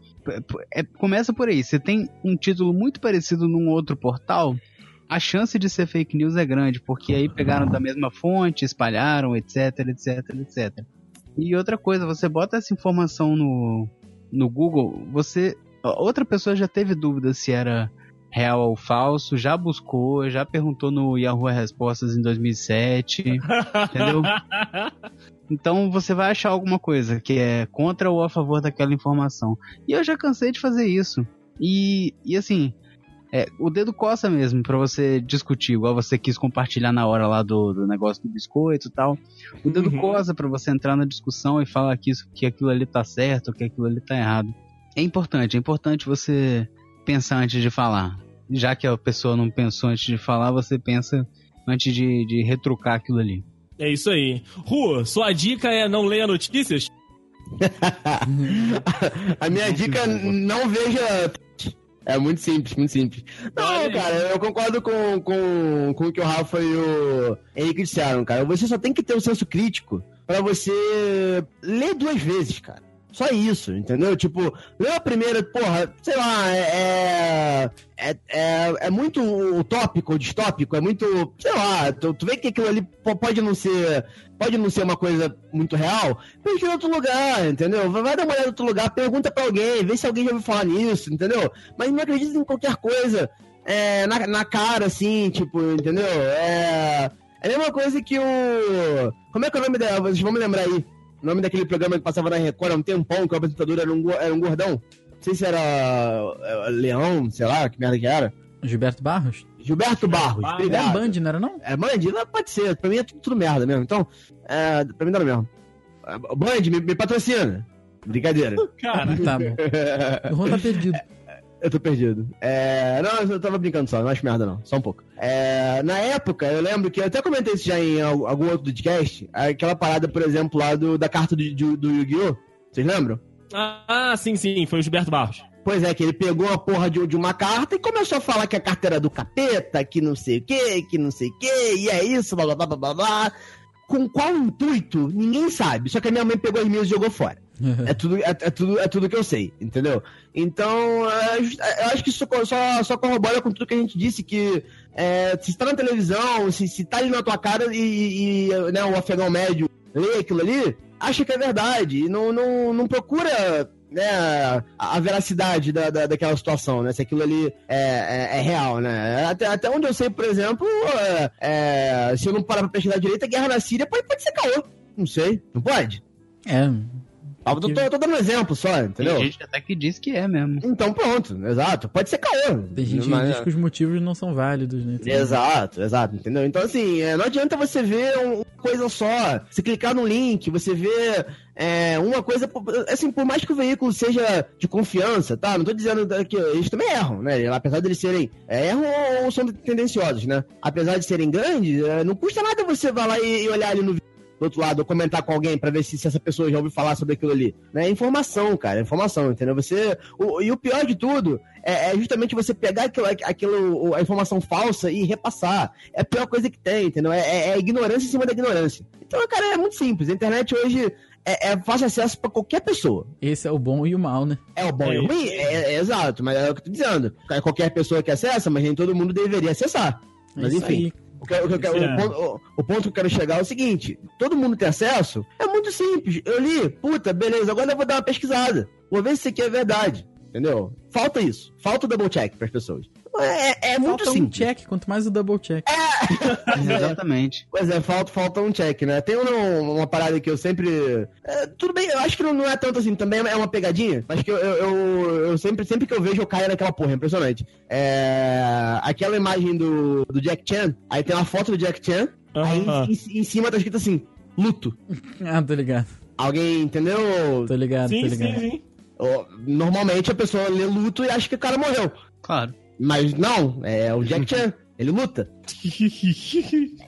é- começa por aí. Se tem um título muito parecido num outro portal, a chance de ser fake news é grande, porque aí pegaram da mesma fonte, espalharam, etc, etc, etc. E outra coisa, você bota essa informação no, no Google, você. Outra pessoa já teve dúvida se era real ou falso, já buscou, já perguntou no Yahoo Respostas em 2007, entendeu? Então você vai achar alguma coisa que é contra ou a favor daquela informação. E eu já cansei de fazer isso. E, e assim, é, o dedo coça mesmo pra você discutir, igual você quis compartilhar na hora lá do, do negócio do biscoito e tal. O dedo Uhum. coça pra você entrar na discussão e falar que, isso, que aquilo ali tá certo, que aquilo ali tá errado. É importante, é importante você pensar antes de falar. Já que a pessoa não pensou antes de falar, você pensa antes de, de retrucar aquilo ali. É isso aí. Ru, sua dica é não leia notícias? A minha dica, não veja. É muito simples, muito simples. Não, cara, eu concordo com, com, com o que o Rafa e o Henrique disseram, cara. Você só tem que ter o senso crítico pra você ler duas vezes, cara. Só isso, entendeu? Tipo, lê a primeira, porra, sei lá, é. É, é, é muito utópico distópico, é muito. Sei lá, tu, tu vê que aquilo ali po- pode não ser. Pode não ser uma coisa muito real, pesquisa em outro lugar, entendeu? Vai dar uma olhada em outro lugar, pergunta pra alguém, vê se alguém já ouviu falar nisso, entendeu? Mas não acredita em qualquer coisa é, na, na cara, assim, tipo, entendeu? É, é a mesma coisa que o. Como é que é o nome dela? Vocês vão me lembrar aí. O nome daquele programa que passava na Record há um tempão, que o apresentador era um, era um gordão. Não sei se era é, Leão, sei lá, que merda que era. Gilberto Barros? Gilberto Barros, É obrigado. Band, não era não? É Band? Não, pode ser. Pra mim é tudo, tudo merda mesmo. Então, é, pra mim dá no mesmo. É, Band, me, me patrocina. Brincadeira. Cara, Tá bom. O Ron tá perdido. Eu tô perdido. É, não, eu tava brincando só, não acho merda não, só um pouco. É, na época, eu lembro que eu até comentei isso já em al- algum outro podcast, aquela parada, por exemplo, lá do, da carta do, do, do Yu-Gi-Oh! Vocês lembram? Ah, sim, sim, foi o Gilberto Barros. Pois é, que ele pegou a porra de, de uma carta e começou a falar que a carta era do capeta, que não sei o que, que não sei o que, e é isso, blá blá blá blá blá blá. Com qual intuito, ninguém sabe. Só que a minha mãe pegou as minhas e jogou fora. É tudo, é, é tudo, é tudo que eu sei, entendeu? Então, é, just- é, eu acho que isso só, só, corrobora com tudo que a gente disse, que é, se está na televisão, se, se tá ali na tua cara e, e, né, o afegão médio lê aquilo ali, acha que é verdade. E não, não, não procura né, a, a veracidade da, da, daquela situação, né? Se aquilo ali é, é, é real, né? Até, até onde eu sei, por exemplo, é, é, se eu não parar pra pesquisar direito, a guerra na Síria pode, pode ser caô. Não sei. Não pode? É, Eu tô, tô dando um exemplo só, entendeu? Tem gente até que diz que é mesmo. Então pronto, exato. Pode ser caô. tem gente que Mas- diz que os motivos não são válidos, né? Exato, exato, entendeu? Então, assim, é, não adianta você ver um- uma coisa só. Se clicar no link, você vê é, uma coisa. Assim, por mais que o veículo seja de confiança, tá? Não tô dizendo que eles também erram, né? Apesar de eles serem. é, erram ou, ou são tendenciosos, né? Apesar de serem grandes, é, não custa nada você vai lá e, e olhar ali no vídeo do outro lado, ou comentar com alguém pra ver se, se essa pessoa já ouviu falar sobre aquilo ali. Né? É informação, cara, é informação, entendeu? Você. o- e o pior de tudo é, é justamente você pegar aquilo, aquilo, a informação falsa e repassar. É a pior coisa que tem, entendeu? É, é- é ignorância em cima da ignorância. Então, cara, é muito simples. A internet hoje é, é fácil acesso pra qualquer pessoa. Esse é o bom e o mal, né? É o bom É e o ruim? É, é exato, mas é o que eu tô dizendo. Qualquer pessoa que acessa, mas nem todo mundo deveria acessar. É Mas isso enfim. aí. O, que o que o ponto, o- ponto que eu quero chegar é o seguinte: todo mundo tem acesso? É muito simples. Eu li, puta, beleza, agora eu vou dar uma pesquisada. Vou ver se isso aqui é verdade. Entendeu? Falta isso. Falta o double check pras pessoas. É, é muito Falta um simples. check, quanto mais o double check. Exatamente. Pois é, falta, falta um check, né? Tem uma, uma parada que eu sempre. é, tudo bem, eu acho que não, não é tanto assim, também é uma pegadinha, mas que eu, eu, eu- eu sempre, sempre que eu vejo eu caio naquela porra, é impressionante. É, aquela imagem do, do Jack Chan, aí tem uma foto do Jack Chan, aí em, em cima tá escrito assim: luto. Ah, tô ligado. Alguém entendeu? Tô ligado, Sim, tô sim, ligado. sim. Ó, Normalmente a pessoa lê luto e acha que o cara morreu. Claro. Mas não, é o Jack Chan. Ele luta.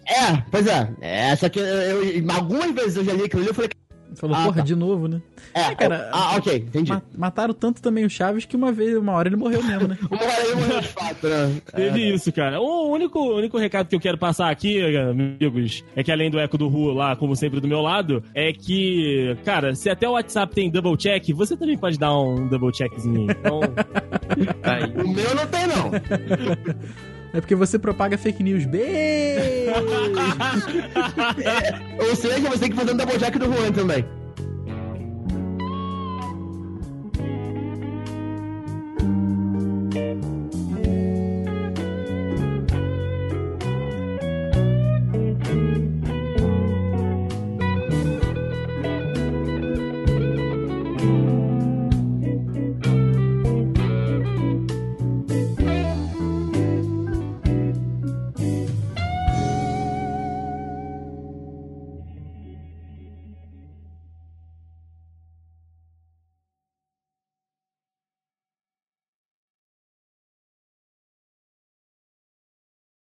É, pois é. é só que eu, eu- algumas vezes eu já li aquilo ali e eu falei, Falou, Ah, porra, tá. de novo, né? é, cara, ah, ok, entendi. Ma- mataram tanto também o Chaves que uma vez, uma hora ele morreu mesmo, né? Uma hora ele morreu de fato, né? Teve isso, cara. O único, o único recado que eu quero passar aqui, amigos, é que além do eco do Ru lá, como sempre do meu lado, é que, cara, se até o WhatsApp tem double check, você também pode dar um double checkzinho. Então, Tá aí. O meu não tem, não. É porque você propaga fake news. Beijo! Ou seja, você tem que fazer um double jack do Juan também.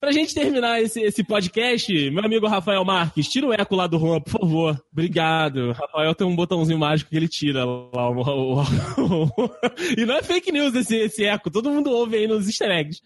Pra gente terminar esse, esse podcast, meu amigo Rafael Marques, tira o eco lá do Juan, por favor. Obrigado. Rafael tem um botãozinho mágico que ele tira lá. O, o- o- e não é fake news esse, esse eco, todo mundo ouve aí nos easter eggs.